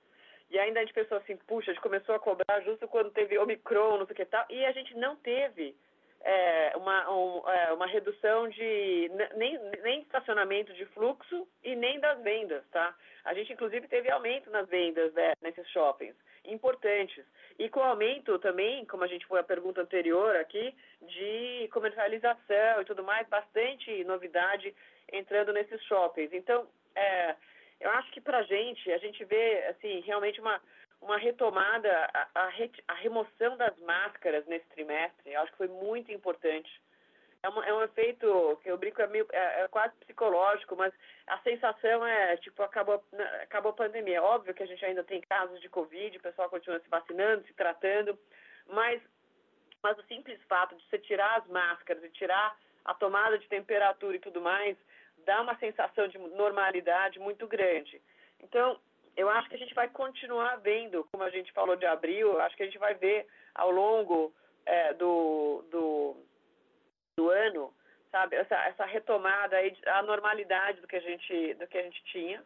Speaker 2: e ainda a gente pensou assim, puxa, a gente começou a cobrar justo quando teve Omicron, não sei o que tal, e a gente não teve é, uma, um, é, uma redução de nem, nem estacionamento de fluxo e nem das vendas, tá? A gente, inclusive, teve aumento nas vendas né, nesses shoppings, importantes. E com aumento também, como a gente foi a pergunta anterior aqui, de comercialização e tudo mais, bastante novidade entrando nesses shoppings. Então, é, eu acho que para a gente, a gente vê, assim, realmente uma uma retomada, a, a, a, remoção das máscaras nesse trimestre, eu acho que foi muito importante. É, uma, é um efeito que eu brinco, é, meio, é, é, quase psicológico, mas a sensação é, tipo, acabou, né, acabou a pandemia. É óbvio que a gente ainda tem casos de Covid, o pessoal continua se vacinando, se tratando, mas, mas o simples fato de você tirar as máscaras e tirar a tomada de temperatura e tudo mais, dá uma sensação de normalidade muito grande. Então, eu acho que a gente vai continuar vendo, como a gente falou de abril, acho que a gente vai ver ao longo é, do, do, do ano, sabe? Essa, essa retomada aí, a normalidade do que a gente, do que a gente tinha.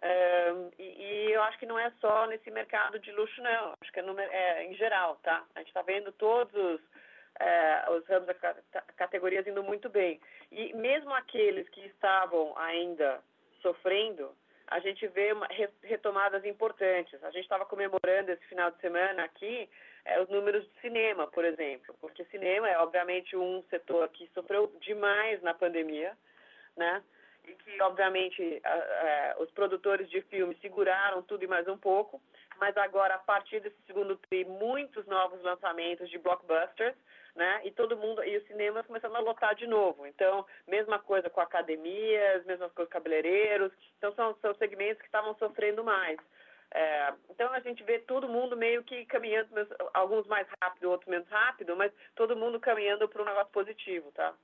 Speaker 2: É, e, e, eu acho que não é só nesse mercado de luxo, não. Acho que é, no, é em geral, tá? A gente está vendo todos os, é, os ramos categorias indo muito bem. E mesmo aqueles que estavam ainda sofrendo, a gente vê uma, retomadas importantes. A gente estava comemorando esse final de semana aqui é, os números de cinema, por exemplo, porque cinema é obviamente um setor que sofreu demais na pandemia, né? E que obviamente a, a, os produtores de filmes seguraram tudo e mais um pouco, mas agora a partir desse segundo tri, muitos novos lançamentos de blockbusters né? E todo mundo, e os cinemas começando a lotar de novo. Então, mesma coisa com academias, mesma coisa com cabeleireiros. Então, são, são segmentos que estavam sofrendo mais. É, então, a gente vê todo mundo meio que caminhando, alguns mais rápido, outros menos rápido, mas todo mundo caminhando para um negócio positivo, tá?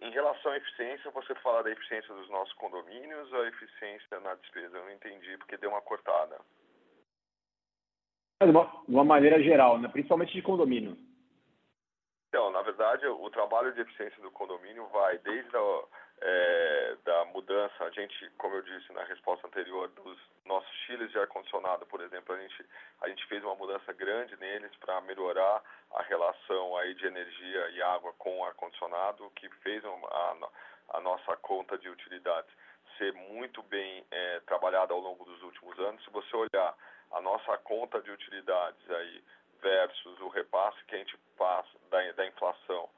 Speaker 3: Em relação à eficiência, você fala da eficiência dos nossos condomínios ou a eficiência na despesa? Eu não entendi, porque deu uma cortada.
Speaker 4: De uma, de uma maneira geral, né? principalmente de condomínio.
Speaker 3: Então, na verdade, o trabalho de eficiência do condomínio vai desde a é, da mudança, a gente, como eu disse na resposta anterior, dos nossos chiles de ar-condicionado, por exemplo, a gente, a gente fez uma mudança grande neles para melhorar a relação aí de energia e água com o ar-condicionado, que fez a, a nossa conta de utilidades ser muito bem é, trabalhada ao longo dos últimos anos. Se você olhar a nossa conta de utilidades aí versus o repasse que a gente passa da, da inflação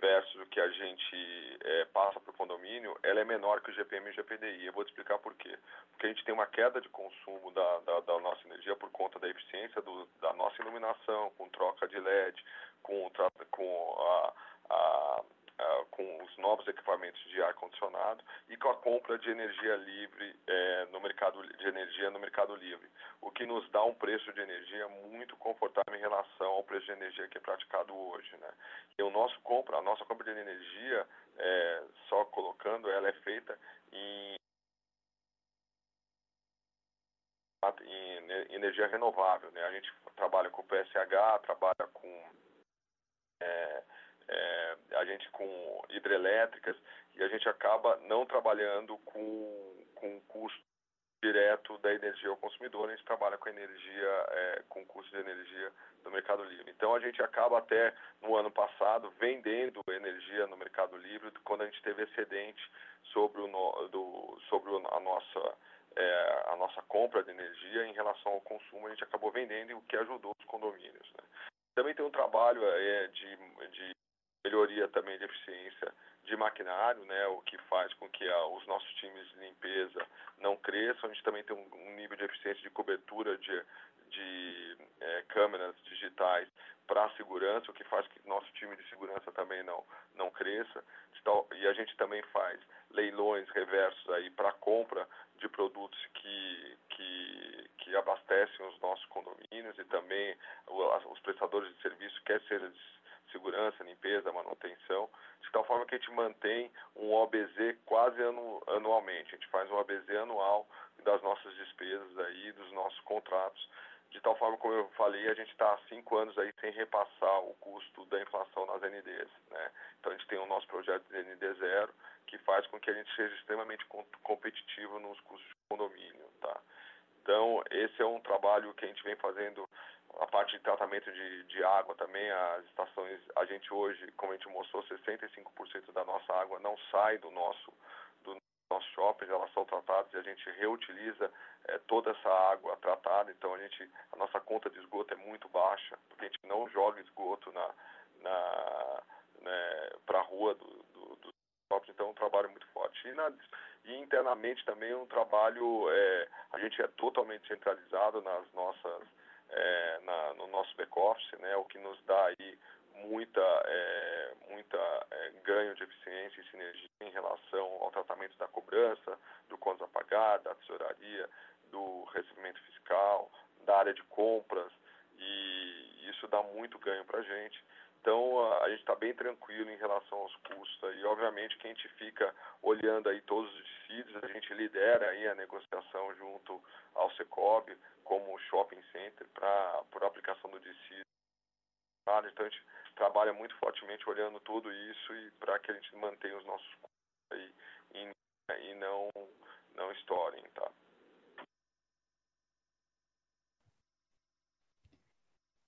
Speaker 3: versus o que a gente é, passa para o condomínio, ela é menor que o GPM e o GPDI. Eu vou te explicar por quê. Porque a gente tem uma queda de consumo da, da, da nossa energia por conta da eficiência do, da nossa iluminação, com troca de LED, com, com a, a Uh, com os novos equipamentos de ar condicionado e com a compra de energia livre é, no mercado de energia no mercado livre, o que nos dá um preço de energia muito confortável em relação ao preço de energia que é praticado hoje, né? E o nosso compra, a nossa compra de energia, é, só colocando, ela é feita em em energia renovável, né? A gente trabalha com PSH, trabalha com é, é, a gente com hidrelétricas e a gente acaba não trabalhando com, com custo direto da energia ao consumidor, a gente trabalha com energia, é, com custo de energia no Mercado Livre. Então a gente acaba até no ano passado vendendo energia no Mercado Livre quando a gente teve excedente sobre, o, do, sobre a nossa é, a nossa compra de energia em relação ao consumo, a gente acabou vendendo, o que ajudou os condomínios. Né? Também tem um trabalho é, de, de melhoria também de eficiência de maquinário, né, o que faz com que a, os nossos times de limpeza não cresçam. A gente também tem um, um nível de eficiência de cobertura de, de é, câmeras digitais para a segurança, o que faz que nosso time de segurança também não, não cresça. Então, e a gente também faz leilões reversos aí para compra de produtos que, que, que abastecem os nossos condomínios e também os prestadores de serviço, quer seja segurança, limpeza, manutenção, de tal forma que a gente mantém um OBZ quase anu, anualmente. A gente faz um OBZ anual das nossas despesas aí, dos nossos contratos, de tal forma, como eu falei, a gente está há cinco anos aí sem repassar o custo da inflação nas NDs. Né? Então a gente tem o nosso projeto de ND zero, que faz com que a gente seja extremamente competitivo nos custos de condomínio. Tá? Então, esse é um trabalho que a gente vem fazendo a parte de tratamento de, de água também, as estações, a gente hoje, como a gente mostrou, 65% da nossa água não sai do nosso, do nosso shopping, elas são tratadas e a gente reutiliza é, toda essa água tratada, então a gente, a nossa conta de esgoto é muito baixa, porque a gente não joga esgoto na, na né, para a rua do, do, do shopping, então é um trabalho muito forte. E, na, e internamente também é um trabalho, é, a gente é totalmente centralizado nas nossas é, na, no nosso back-office, né, o que nos dá aí muita, é, muita é, ganho de eficiência e sinergia em relação ao tratamento da cobrança, do contas a pagar, da tesouraria, do recebimento fiscal, da área de compras, e isso dá muito ganho para a gente. Então, a, gente está bem tranquilo em relação aos custos. E, obviamente, que a gente fica olhando aí todos os dissídios, a gente lidera aí a negociação junto ao Secob, como shopping center, para a aplicação do dissídio então a gente trabalha muito fortemente olhando tudo isso e para que a gente mantenha os nossos aí e, e não não estourem, tá?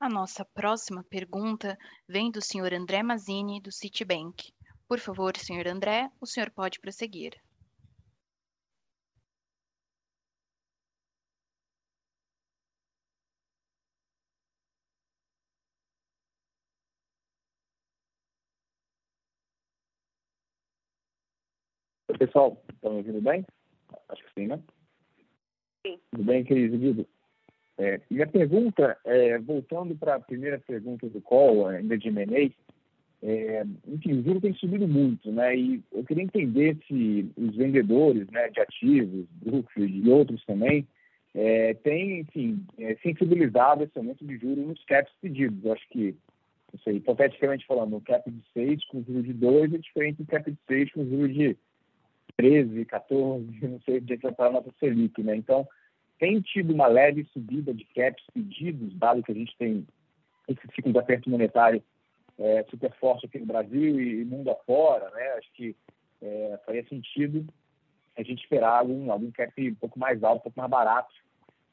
Speaker 1: A nossa próxima pergunta vem do senhor André Mazini, do Citibank. Por favor, senhor André, o senhor pode prosseguir.
Speaker 8: Pessoal, estão me ouvindo bem? Acho que sim, né?
Speaker 2: Sim.
Speaker 8: Tudo bem, querido Guido? É, minha pergunta, é, voltando para a primeira pergunta do call, ainda de M&A, é, enfim, o juro tem subido muito, né? E eu queria entender se os vendedores né, de ativos, Brookfield e outros também, é, têm, enfim, é, sensibilizado esse aumento de juros nos caps pedidos. Eu acho que, não sei, hipoteticamente falando, o cap de 6 com juros de 2 é diferente do cap de 6 com juros de 13, 14, não sei é que a nossa Selic, né? Então, tem tido uma leve subida de caps pedidos, dado que a gente tem esse ciclo de aperto monetário é, super forte aqui no Brasil e, mundo afora, né? Acho que é, faria sentido a gente esperar algum, algum cap um pouco mais alto, um pouco mais barato,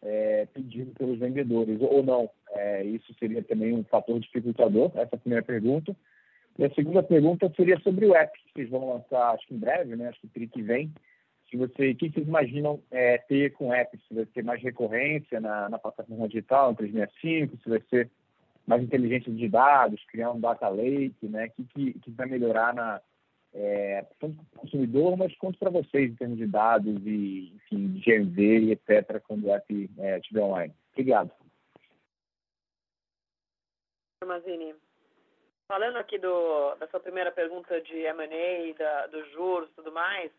Speaker 8: é, pedido pelos vendedores, ou não. É, isso seria também um fator dificultador, essa é a primeira pergunta. E a segunda pergunta seria sobre o app, que vocês vão lançar, acho que em breve, né? Acho que o que vem. Você, o que vocês imaginam é, ter com o app? Se vai ter mais recorrência na, na plataforma digital, no 365, se vai ser mais inteligência de dados, criar um data lake, né? O que, que, que vai melhorar na, é, tanto para o consumidor, mas quanto para vocês em termos de dados e, enfim, de GMV e etc., quando o app é, estiver online. Obrigado.
Speaker 2: Mazini, Falando aqui do, da sua primeira pergunta de M&A, dos juros e tudo mais,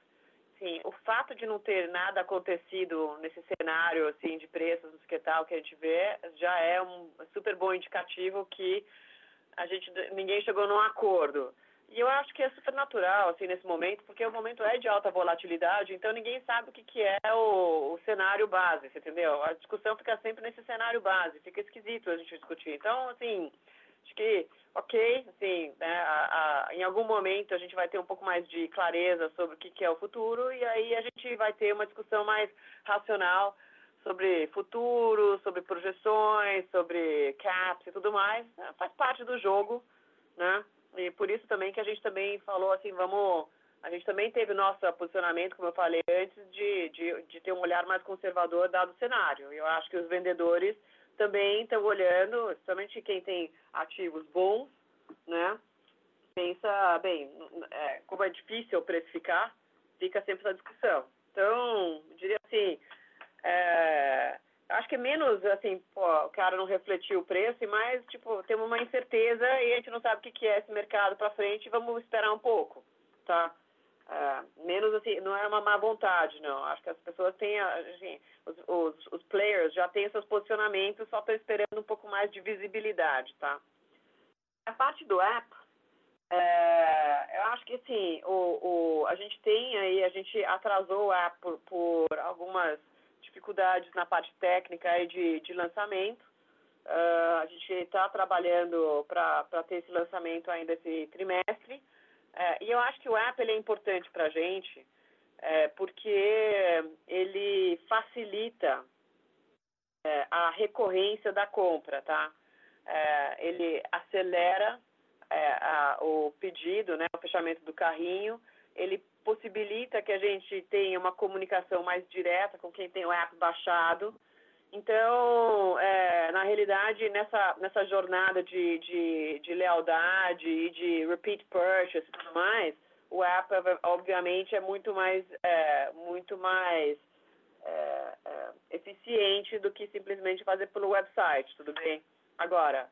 Speaker 2: sim, o fato de não ter nada acontecido nesse cenário assim de preços, que tal que a gente vê, já é um super bom indicativo que a gente ninguém chegou num acordo. E eu acho que é super natural assim nesse momento, porque o momento é de alta volatilidade, então ninguém sabe o que, que é o, o cenário base, entendeu? A discussão fica sempre nesse cenário base, fica esquisito a gente discutir. Então, assim, acho que ok, assim, né, a, a, em algum momento a gente vai ter um pouco mais de clareza sobre o que, que é o futuro e aí a gente vai ter uma discussão mais racional sobre futuro, sobre projeções, sobre caps e tudo mais. É, faz parte do jogo, né? E por isso também que a gente também falou assim, vamos... A gente também teve nosso posicionamento, como eu falei antes, de, de, de ter um olhar mais conservador dado o cenário. Eu acho que os vendedores também estão olhando, somente quem tem ativos bons, né? Pensa, bem, é, como é difícil precificar, fica sempre essa discussão. Então, diria assim, é, acho que é menos assim, pô, o cara não refletiu o preço, mais, tipo, temos uma incerteza e a gente não sabe o que é esse mercado para frente, vamos esperar um pouco, tá? É, menos assim, não é uma má vontade, não. Acho que as pessoas têm, assim, os, os, os players já têm seus posicionamentos, só estão esperando um pouco mais de visibilidade, tá? A parte do app, é, eu acho que assim, o, o, a gente tem aí, a gente atrasou o app por, por algumas dificuldades na parte técnica e de, de lançamento. Uh, a gente está trabalhando para ter esse lançamento ainda esse trimestre. É, e eu acho que o app ele é importante para a gente é, porque ele facilita é, a recorrência da compra, tá? É, ele acelera é, a, o pedido, né, o fechamento do carrinho, ele possibilita que a gente tenha uma comunicação mais direta com quem tem o app baixado, então, é, na realidade, nessa, nessa jornada de, de, de lealdade e de repeat purchase e tudo mais, o app, obviamente, é muito mais, é, muito mais é, é, eficiente do que simplesmente fazer pelo website, tudo bem? Agora,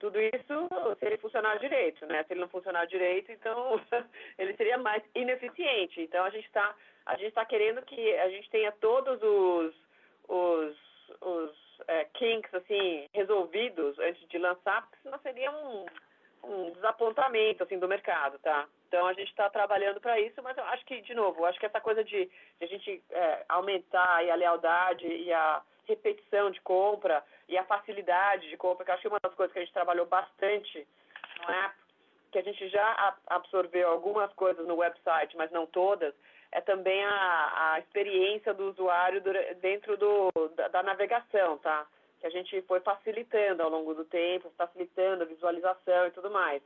Speaker 2: tudo isso se ele funcionar direito, né? Se ele não funcionar direito, então [laughs] ele seria mais ineficiente. Então, a gente está tá querendo que a gente tenha todos os, os os é, kinks assim resolvidos antes de lançar, porque senão seria um, um desapontamento assim do mercado, tá? Então a gente está trabalhando para isso, mas eu acho que de novo, acho que essa coisa de, de a gente é, aumentar a lealdade e a repetição de compra e a facilidade de compra, que eu acho que é uma das coisas que a gente trabalhou bastante, não é? Que a gente já absorveu algumas coisas no website, mas não todas, é também a, a experiência do usuário dentro do, da, da navegação, tá? Que a gente foi facilitando ao longo do tempo, facilitando a visualização e tudo mais.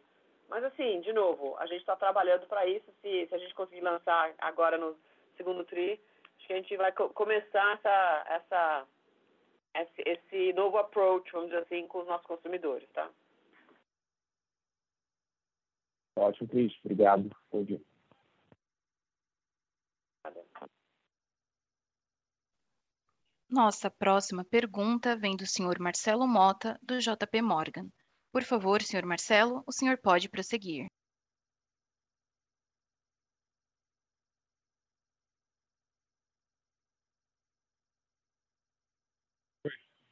Speaker 2: Mas assim, de novo, a gente está trabalhando para isso. Se, se a gente conseguir lançar agora no segundo tri, acho que a gente vai co começar essa, essa, esse, esse novo approach, vamos dizer assim, com os nossos consumidores, tá?
Speaker 8: Ótimo, Cris. Obrigado. Bom dia.
Speaker 1: Nossa próxima pergunta vem do senhor Marcelo Mota, do JP Morgan. Por favor, senhor Marcelo, o senhor pode prosseguir.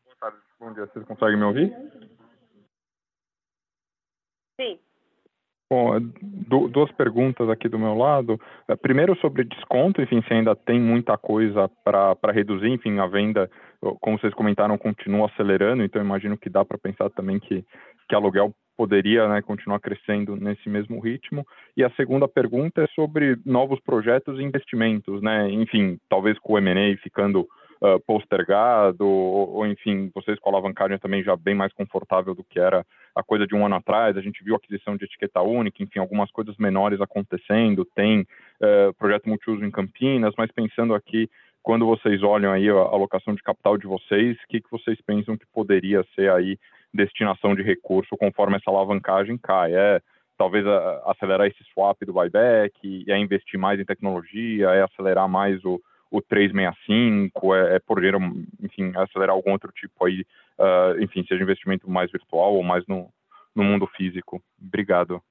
Speaker 9: Boa tarde, bom dia. Vocês conseguem me ouvir?
Speaker 2: Sim.
Speaker 9: Bom, duas perguntas aqui do meu lado. É, primeiro sobre desconto, enfim, se ainda tem muita coisa para reduzir, enfim, a venda, como vocês comentaram, continua acelerando, então imagino que dá para pensar também que, que aluguel poderia né, continuar crescendo nesse mesmo ritmo. E a segunda pergunta é sobre novos projetos e investimentos, né? Enfim, talvez com o M&A ficando uh, postergado, ou, ou, enfim, vocês com a alavancagem também já bem mais confortável do que era a coisa de um ano atrás, a gente viu a aquisição de etiqueta única, enfim, algumas coisas menores acontecendo, tem uh, projeto multiuso em Campinas, mas pensando aqui, quando vocês olham aí a alocação de capital de vocês, o que, que vocês pensam que poderia ser aí destinação de recurso conforme essa alavancagem cai? É talvez a, acelerar esse swap do buyback, é investir mais em tecnologia, é acelerar mais o, o 365, é, é poder, enfim, acelerar algum outro tipo aí, uh, enfim, seja investimento mais virtual ou mais no, no mundo físico. Obrigado.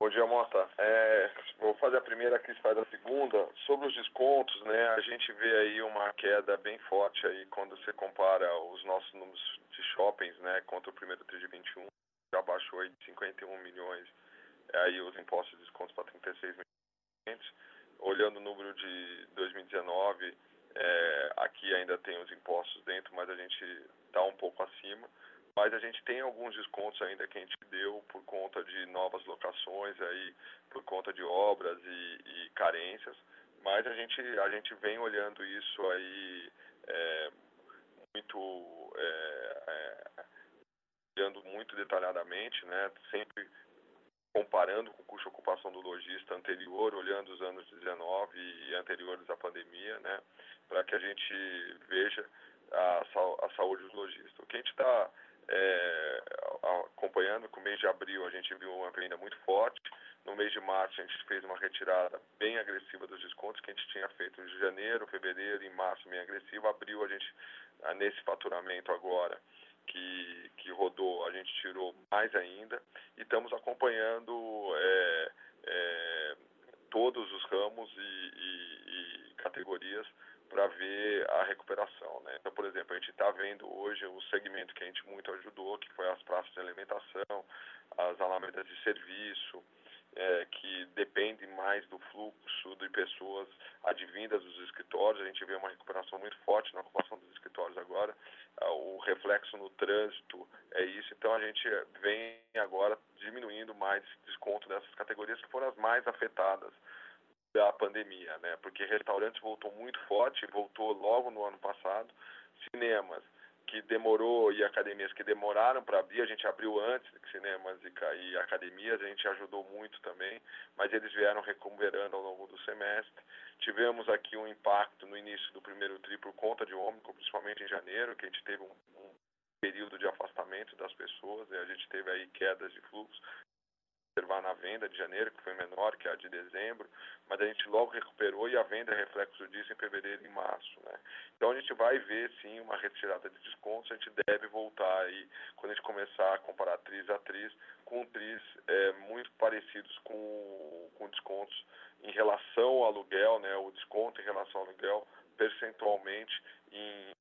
Speaker 3: Bom dia, Mota. É, vou fazer a primeira, a Cris faz a segunda. Sobre os descontos, né, a gente vê aí uma queda bem forte aí quando você compara os nossos números de shoppings, né, contra o primeiro TRI de 21, já baixou aí de 51 milhões aí os impostos e descontos para 36 milhões. Olhando o número de 2019, é, aqui ainda tem os impostos dentro, mas a gente está um pouco acima. Mas a gente tem alguns descontos ainda que a gente deu por conta de novas locações, aí, por conta de obras e, e carências. Mas a gente, a gente vem olhando isso aí é, muito, é, é, olhando muito detalhadamente, né? Sempre comparando com o custo de ocupação do lojista anterior, olhando os anos 19 e anteriores à pandemia, né, para que a gente veja a, a saúde dos lojistas. O que a gente está é, acompanhando, com o mês de abril a gente viu uma venda muito forte, no mês de março a gente fez uma retirada bem agressiva dos descontos que a gente tinha feito em janeiro, fevereiro e março bem agressivo, abril a gente, nesse faturamento agora, que, que rodou, a gente tirou mais ainda e estamos acompanhando é, é, todos os ramos e, e, e categorias para ver a recuperação. Né? Então, por exemplo, a gente está vendo hoje o segmento que a gente muito ajudou, que foi as praças de alimentação, as alamedas de serviço, é, que depende mais do fluxo de pessoas advindas dos escritórios. A gente vê uma recuperação muito forte na ocupação dos escritórios agora. Ah, o reflexo no trânsito é isso. Então a gente vem agora diminuindo mais desconto dessas categorias que foram as mais afetadas da pandemia, né? Porque restaurantes voltou muito forte, voltou logo no ano passado, cinemas que demorou e academias que demoraram para abrir, a gente abriu antes cinemas e, e academias, a gente ajudou muito também, mas eles vieram recuperando ao longo do semestre. Tivemos aqui um impacto no início do primeiro tri por conta de ômicron, principalmente em janeiro, que a gente teve um, um período de afastamento das pessoas, e a gente teve aí quedas de fluxo, observar na venda de janeiro, que foi menor que a de dezembro, mas a gente logo recuperou e a venda é reflexo disso em fevereiro e março. Né? Então a gente vai ver sim uma retirada de descontos, a gente deve voltar aí, quando a gente começar a comparar atriz a atriz, com tris é, muito parecidos com, com descontos em relação ao aluguel, né? o desconto em relação ao aluguel percentualmente em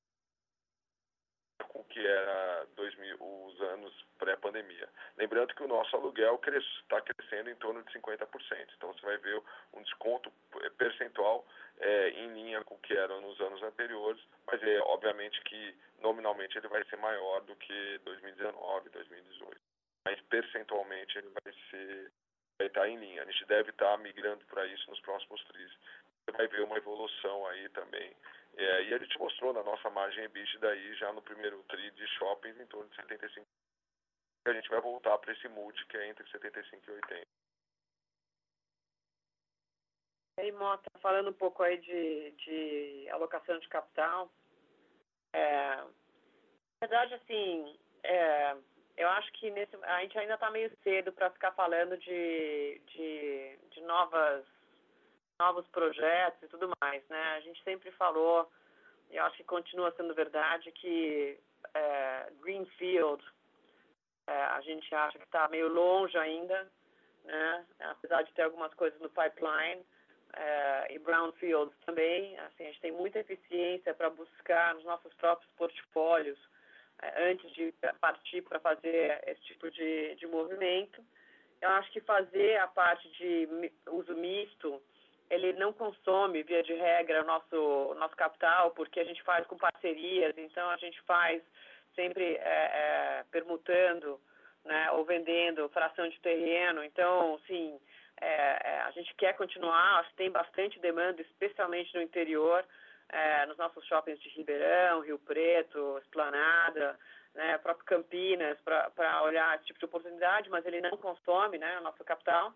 Speaker 3: com o que era 2000, os anos pré-pandemia. Lembrando que o nosso aluguel está crescendo em torno de 50%. Então você vai ver um desconto percentual é, é, em linha com o que eram nos anos anteriores, mas é obviamente que nominalmente ele vai ser maior do que 2019, 2018. Mas percentualmente ele vai ser vai estar em linha. A gente deve estar migrando para isso nos próximos tris. Você vai ver uma evolução aí também. É, e a gente mostrou na nossa margem EBITDA aí já no primeiro tri de shoppings em torno de 75. A gente vai voltar para esse multi que é entre 75 e 80.
Speaker 2: E Mota, falando um pouco aí de, de alocação de capital, é, na verdade, assim, é, eu acho que nesse, a gente ainda está meio cedo para ficar falando de, de, de novas, novos projetos e tudo mais, né? A gente sempre falou, e acho que continua sendo verdade, que é, Greenfield, é, a gente acha que está meio longe ainda, né? Apesar de ter algumas coisas no pipeline, uh, e brownfields também. Assim, a gente tem muita eficiência para buscar nos nossos próprios portfólios uh, antes de partir para fazer esse tipo de, de movimento. Eu acho que fazer a parte de uso misto, ele não consome, via de regra, o nosso, nosso capital, porque a gente faz com parcerias, então a gente faz sempre é, é, permutando né, ou vendendo fração de terreno. Então, sim, é, é, a gente quer continuar, acho que tem bastante demanda, especialmente no interior, é, nos nossos shoppings de Ribeirão, Rio Preto, Esplanada, né, próprio Campinas, para olhar esse tipo de oportunidade, mas ele não consome né, o nosso capital.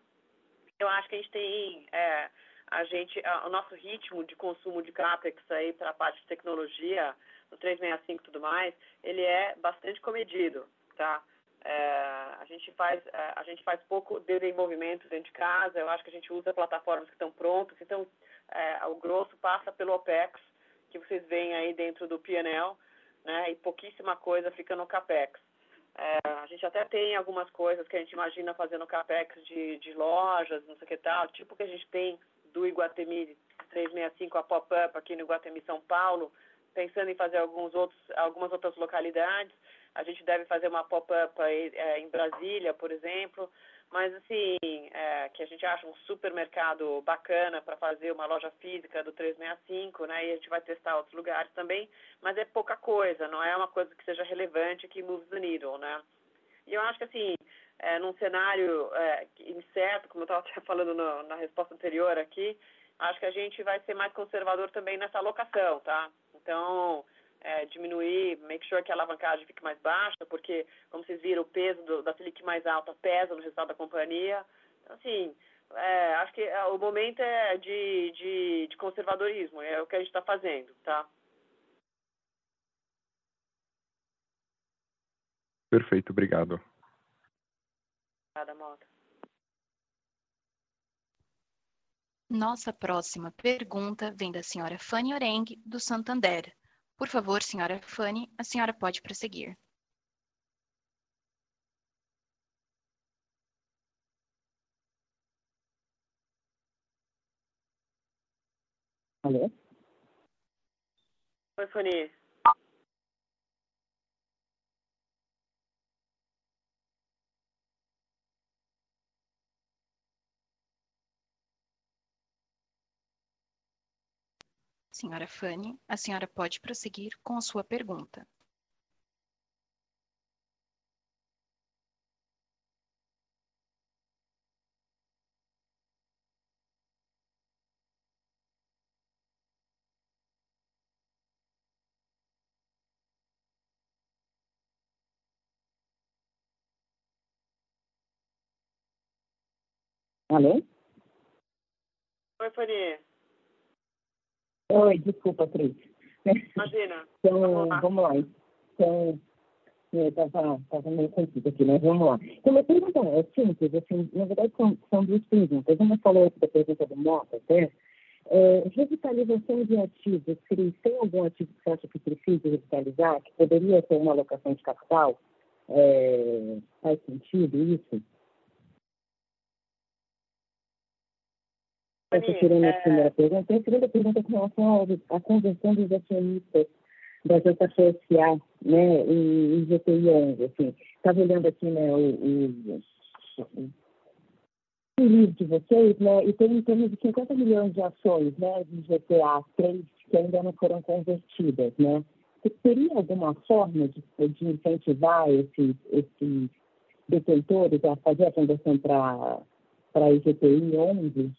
Speaker 2: Eu acho que a gente tem é, a gente, a, o nosso ritmo de consumo de CAPEX aí para a parte de tecnologia, no 365 e tudo mais, ele é bastante comedido, tá? É, a gente faz é, a gente faz pouco desenvolvimento dentro de casa. Eu acho que a gente usa plataformas que estão prontas. Então, é, o grosso passa pelo OPEX, que vocês veem aí dentro do PNL, né? E pouquíssima coisa fica no CAPEX. É, a gente até tem algumas coisas que a gente imagina fazer no CAPEX de, de lojas, não sei o que tal, tipo que a gente tem do Iguatemi 365, a pop-up aqui no Iguatemi São Paulo, pensando em fazer alguns outros, algumas outras localidades. A gente deve fazer uma pop-up é, em Brasília, por exemplo, mas assim, é, que a gente acha um supermercado bacana para fazer uma loja física do 365, né? E a gente vai testar outros lugares também, mas é pouca coisa, não é uma coisa que seja relevante que moves the needle, né? E eu acho que assim, é, num cenário é, incerto, como eu estava [laughs] falando no, na resposta anterior aqui, acho que a gente vai ser mais conservador também nessa alocação, tá? Então, é, diminuir, make sure que a alavancagem fique mais baixa, porque, como vocês viram, o peso do, da Selic mais alta pesa no resultado da companhia. Então, assim, é, acho que é, o momento é de, de, de, conservadorismo, é o que a gente está fazendo, tá?
Speaker 9: Perfeito, obrigado.
Speaker 2: Obrigada, Mota.
Speaker 1: Nossa próxima pergunta vem da senhora Fanny Oreng, do Santander. Por favor, senhora Fanny, a senhora pode prosseguir.
Speaker 10: Alô?
Speaker 2: Oi, Fanny.
Speaker 1: Senhora Fanny, a senhora pode prosseguir com a sua pergunta.
Speaker 10: Alô?
Speaker 2: Oi, Fanny.
Speaker 10: Oi, desculpa, Cris.
Speaker 2: Imagina.
Speaker 10: Então, vamos lá. Vamos lá. Então, eu estava tava meio confuso aqui, mas vamos lá. Então, a pergunta é simples, assim, na verdade são, são duas perguntas. Uma falou aqui da pergunta do Mota até. É, revitalização de ativos, Cris, tem algum ativo que você acha que precisa revitalizar, que poderia ter uma alocação de capital? É, faz sentido isso? Essa seria a primeira pergunta. E a segunda pergunta é com relação à convenção dos acionistas da JCSA, né, em, GTI 11, assim. Estava olhando aqui, né, o, o, feliz de vocês, né? E tem em torno de 50 milhões de ações, né, de GTA 3 que ainda não foram convertidas, né? Teria alguma forma de, de incentivar esses, esses detentores a fazer a conversão para a IGPI 11?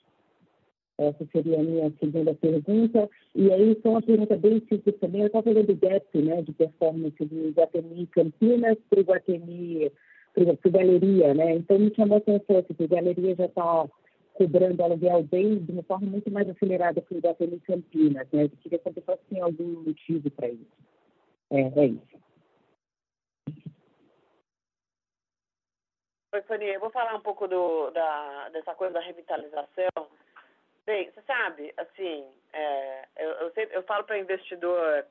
Speaker 10: Essa seria a minha segunda pergunta. E aí, só uma pergunta bem simples também. Eu estava falando do gap né, de performance do Iguatemi Campinas para o Iguatemi, para o Galeria, né? Então, me chamou a atenção que o Galeria já está cobrando aluguel bem, de uma forma muito mais acelerada que o Iguatemi Campinas, né? Eu queria saber se tem algum motivo para isso. É, é isso.
Speaker 2: Oi, Fanny, eu vou falar um pouco do, da, dessa coisa da revitalização. Bem, você sabe, assim, é, eu, eu, sempre, eu falo para investidor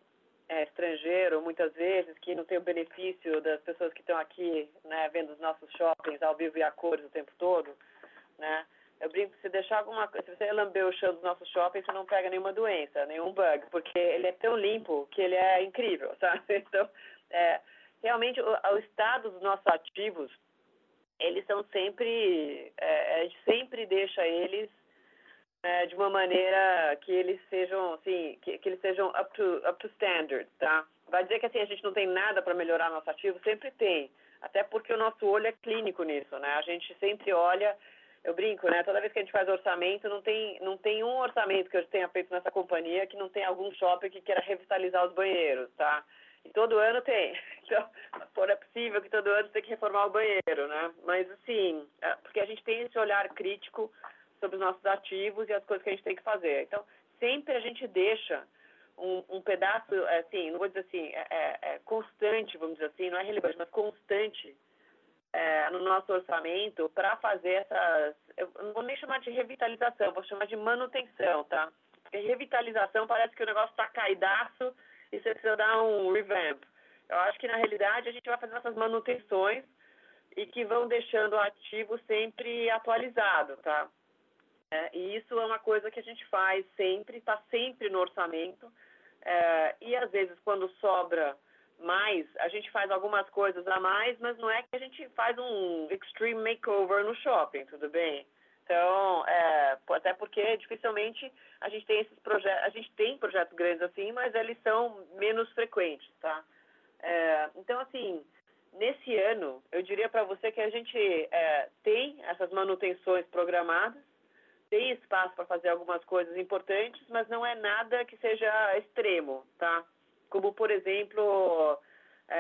Speaker 2: é, estrangeiro, muitas vezes, que não tem o benefício das pessoas que estão aqui, né, vendo os nossos shoppings ao vivo e a cores o tempo todo, né? Eu brinco, se deixar alguma coisa, se você lamber o chão dos nossos shoppings, você não pega nenhuma doença, nenhum bug, porque ele é tão limpo que ele é incrível, [laughs] sabe? Então, é, realmente, o, o estado dos nossos ativos, eles são sempre, é, a gente sempre deixa eles é, de uma maneira que eles sejam, assim, que, que, eles sejam up to, up to standard, tá? Vai dizer que assim, a gente não tem nada para melhorar nosso ativo? Sempre tem. Até porque o nosso olho é clínico nisso, né? A gente sempre olha, eu brinco, né? Toda vez que a gente faz orçamento, não tem, não tem um orçamento que eu tenha feito nessa companhia que não tem algum shopping que queira revitalizar os banheiros, tá? E todo ano tem. [laughs] Então, por é possível que todo ano tenha que reformar o banheiro, né? Mas assim, é, porque a gente tem esse olhar crítico sobre os nossos ativos e as coisas que a gente tem que fazer. Então, sempre a gente deixa um, um pedaço, assim, não vou dizer assim, é, é, é constante, vamos dizer assim, não é relevante, mas constante é, no nosso orçamento para fazer essas. Eu não vou nem chamar de revitalização, vou chamar de manutenção, tá? Porque revitalização parece que o negócio está caidaço e você precisa dar um revamp. Eu acho que na realidade a gente vai fazendo essas manutenções e que vão deixando o ativo sempre atualizado, tá? É, e isso é uma coisa que a gente faz sempre, está sempre no orçamento. É, e às vezes, quando sobra mais, a gente faz algumas coisas a mais, mas não é que a gente faz um extreme makeover no shopping, tudo bem? Então, é, até porque dificilmente a gente tem esses projetos, a gente tem projetos grandes assim, mas eles são menos frequentes, tá? É, então, assim, nesse ano, eu diria para você que a gente é, tem essas manutenções programadas, tem espaço para fazer algumas coisas importantes, mas não é nada que seja extremo, tá? Como, por exemplo,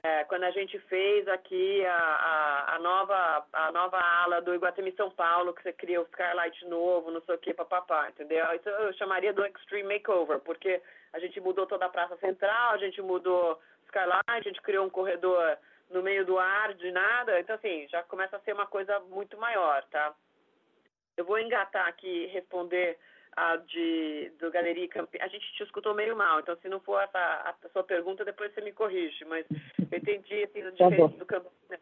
Speaker 2: é, quando a gente fez aqui a, a, a, nova, a nova ala do Iguatemi São Paulo, que você cria o Skylight novo, não sei o que, papapá, entendeu? Isso eu chamaria do Extreme Makeover, porque a gente mudou toda a Praça Central, a gente mudou Skylight, a gente criou um corredor no meio do ar, de nada, então assim, já começa a ser uma coisa muito maior, tá? Eu vou engatar aqui responder a de do Galeria Campinas. A gente te escutou meio mal, então se não for essa a sua pergunta, depois você me corrige. Mas eu entendi assim, a tá diferença do Campinas,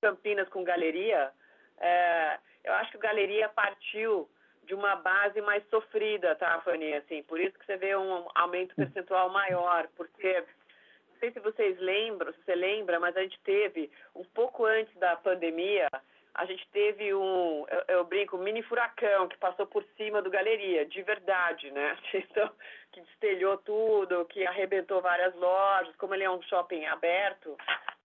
Speaker 2: Campinas com Galeria. É, eu acho que o Galeria partiu de uma base mais sofrida, tá, Fanny? Assim, por isso que você vê um aumento percentual maior, porque não sei se vocês lembram, se você lembra, mas a gente teve um pouco antes da pandemia a gente teve um, eu, eu, brinco, mini furacão que passou por cima do galeria, de verdade, né? [laughs] Então, que destelhou tudo, que arrebentou várias lojas, como ele é um shopping aberto,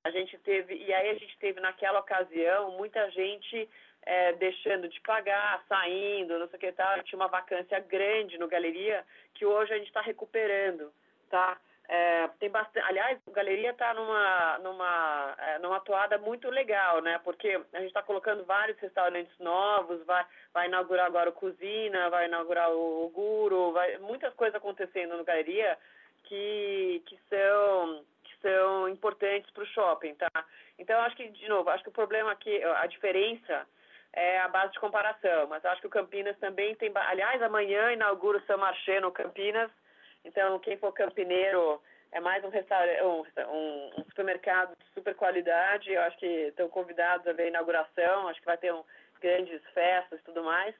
Speaker 2: a gente teve, e aí a gente teve naquela ocasião muita gente é, deixando de pagar, saindo, não sei o que tal, tinha uma vacância grande no galeria que hoje a gente está recuperando, tá? É, tem bastante, aliás, a galeria está numa, numa, é, numa toada muito legal, né? Porque a gente está colocando vários restaurantes novos, vai, vai inaugurar agora o Cozinha, vai inaugurar o, o Guru, vai, muitas coisas acontecendo no galeria que, que, são, que são importantes para o shopping, tá? Então, acho que, de novo, acho que o problema aqui, a diferença é a base de comparação, mas acho que o Campinas também tem. Aliás, amanhã inaugura o São Marché no Campinas então, quem for campineiro, é mais um, restaurante, um, um, supermercado de super qualidade. Eu acho que estão convidados a ver a inauguração. Acho que vai ter um, grandes festas e tudo mais.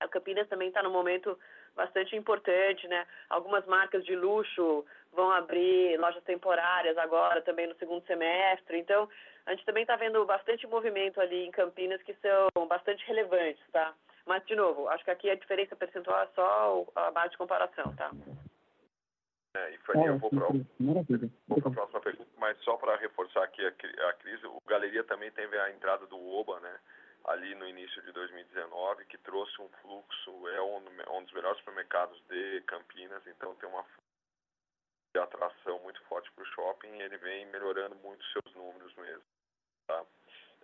Speaker 2: A Campinas também está no momento bastante importante, né? Algumas marcas de luxo vão abrir lojas temporárias agora, também no segundo semestre. Então, a gente também está vendo bastante movimento ali em Campinas que são bastante relevantes, tá? Mas, de novo, acho que aqui a diferença percentual é só a base de comparação, tá?
Speaker 3: É, e Fanny, eu vou para a próxima pergunta, mas só para reforçar aqui a, a crise, o Galeria também teve a entrada do OBA, né? ali no início de 2019, que trouxe um fluxo, é um, um dos melhores supermercados de Campinas, então tem uma de atração muito forte para o shopping e ele vem melhorando muito seus números mesmo. Tá?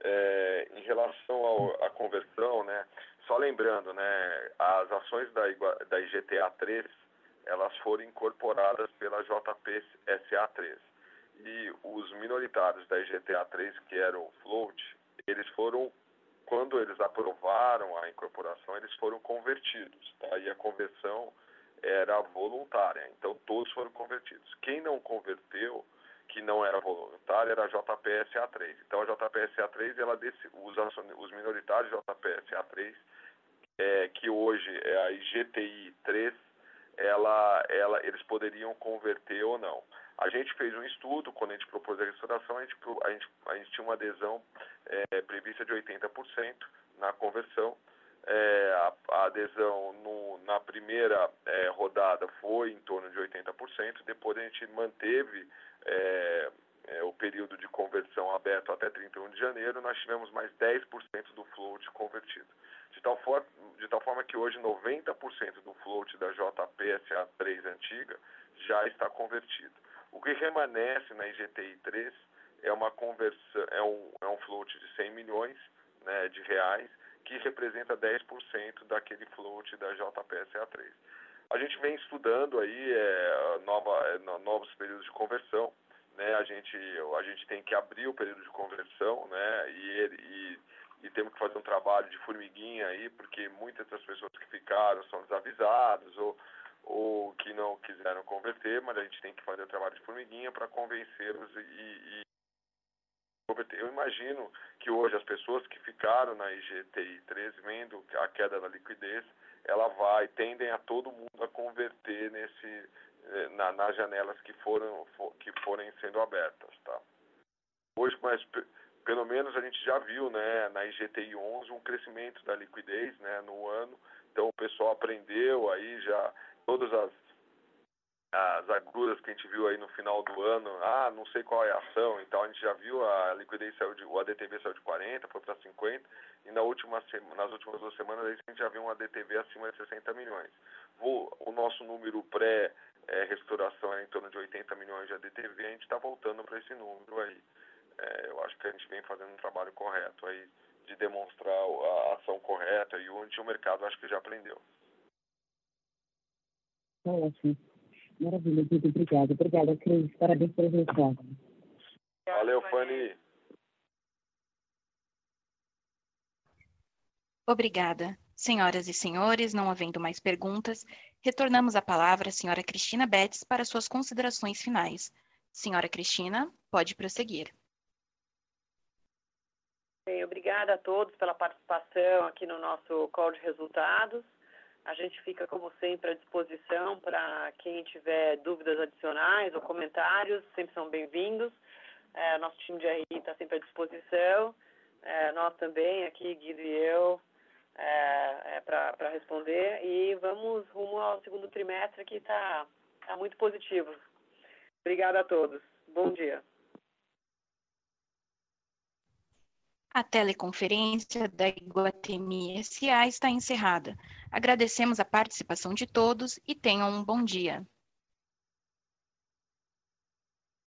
Speaker 3: É, em relação à conversão, né, só lembrando, né, as ações da, da IGTA 3, elas foram incorporadas pela JP SA 3 e os minoritários da IGTA 3, que eram float, eles foram quando eles aprovaram a incorporação, eles foram convertidos, tá? E a conversão era voluntária, então todos foram convertidos. Quem não converteu, que não era voluntário, era a JPSA3. Então a JPSA3, ela desse, os, os minoritários JPSA3, é, que hoje é a IGTI 3, ela, ela, eles poderiam converter ou não. A gente fez um estudo, quando a gente propôs a restauração, a gente, a gente, a gente tinha uma adesão é, prevista de 80% na conversão. É, a, a, adesão no, na primeira é, rodada foi em torno de 80%, depois a gente manteve é, é, o período de conversão aberto até 31 de janeiro, nós tivemos mais 10% do float convertido. De tal, for, de tal forma que hoje 90% do float da JPSA3 antiga já está convertido. O que remanesce na IGTI 3 é uma conversão, é um, é um float de 100 milhões né, de reais, que representa 10% daquele float da JPSA3. A gente vem estudando aí é, nova, é, novos períodos de conversão, né? A gente, a gente tem que abrir o período de conversão, né? E, e, e temos que fazer um trabalho de formiguinha aí, porque muitas das pessoas que ficaram são desavisadas ou ou que não quiseram converter, mas a gente tem que fazer o trabalho de formiguinha para convencê-los e, e, converter. Eu imagino que hoje as pessoas que ficaram na IGTI 13, vendo a queda da liquidez, ela vai, tendem a todo mundo a converter nesse, eh, na, nas janelas que foram que forem sendo abertas, tá? Hoje, mas pelo menos a gente já viu, né, na IGTI 11 um crescimento da liquidez, né, no ano. Então o pessoal aprendeu aí já todas as, as agruras que a gente viu aí no final do ano, ah, não sei qual é a ação então a gente já viu a liquidez saiu de, o ADTV saiu de 40, foi para 50, e na última, nas últimas duas semanas a gente já viu um ADTV acima de 60 milhões. O, nosso número pré é, restauração é em torno de 80 milhões de ADTV, a gente está voltando para esse número aí. É, eu acho que a gente vem fazendo um trabalho correto aí de demonstrar a ação correta e onde o mercado acho que já aprendeu.
Speaker 10: Tá ótimo. Maravilha, muito obrigada. Obrigada, Cris. Parabéns pelo resultado.
Speaker 3: Valeu, Fanny.
Speaker 1: Obrigada. Senhoras e senhores, não havendo mais perguntas, retornamos a palavra à senhora Cristina Betts para suas considerações finais. Senhora Cristina, pode prosseguir.
Speaker 2: Bem, obrigada a todos pela participação aqui no nosso call de resultados. A gente fica, como sempre, à disposição para quem tiver dúvidas adicionais ou comentários, sempre são bem-vindos. É, nosso time de RI está sempre à disposição. É, nós também, aqui, Guido e eu, é, é para responder. E vamos rumo ao segundo trimestre que está tá muito positivo. Obrigada a todos. Bom dia.
Speaker 1: A teleconferência da Iguatemi SA está encerrada. Agradecemos a participação de todos e tenham um bom dia.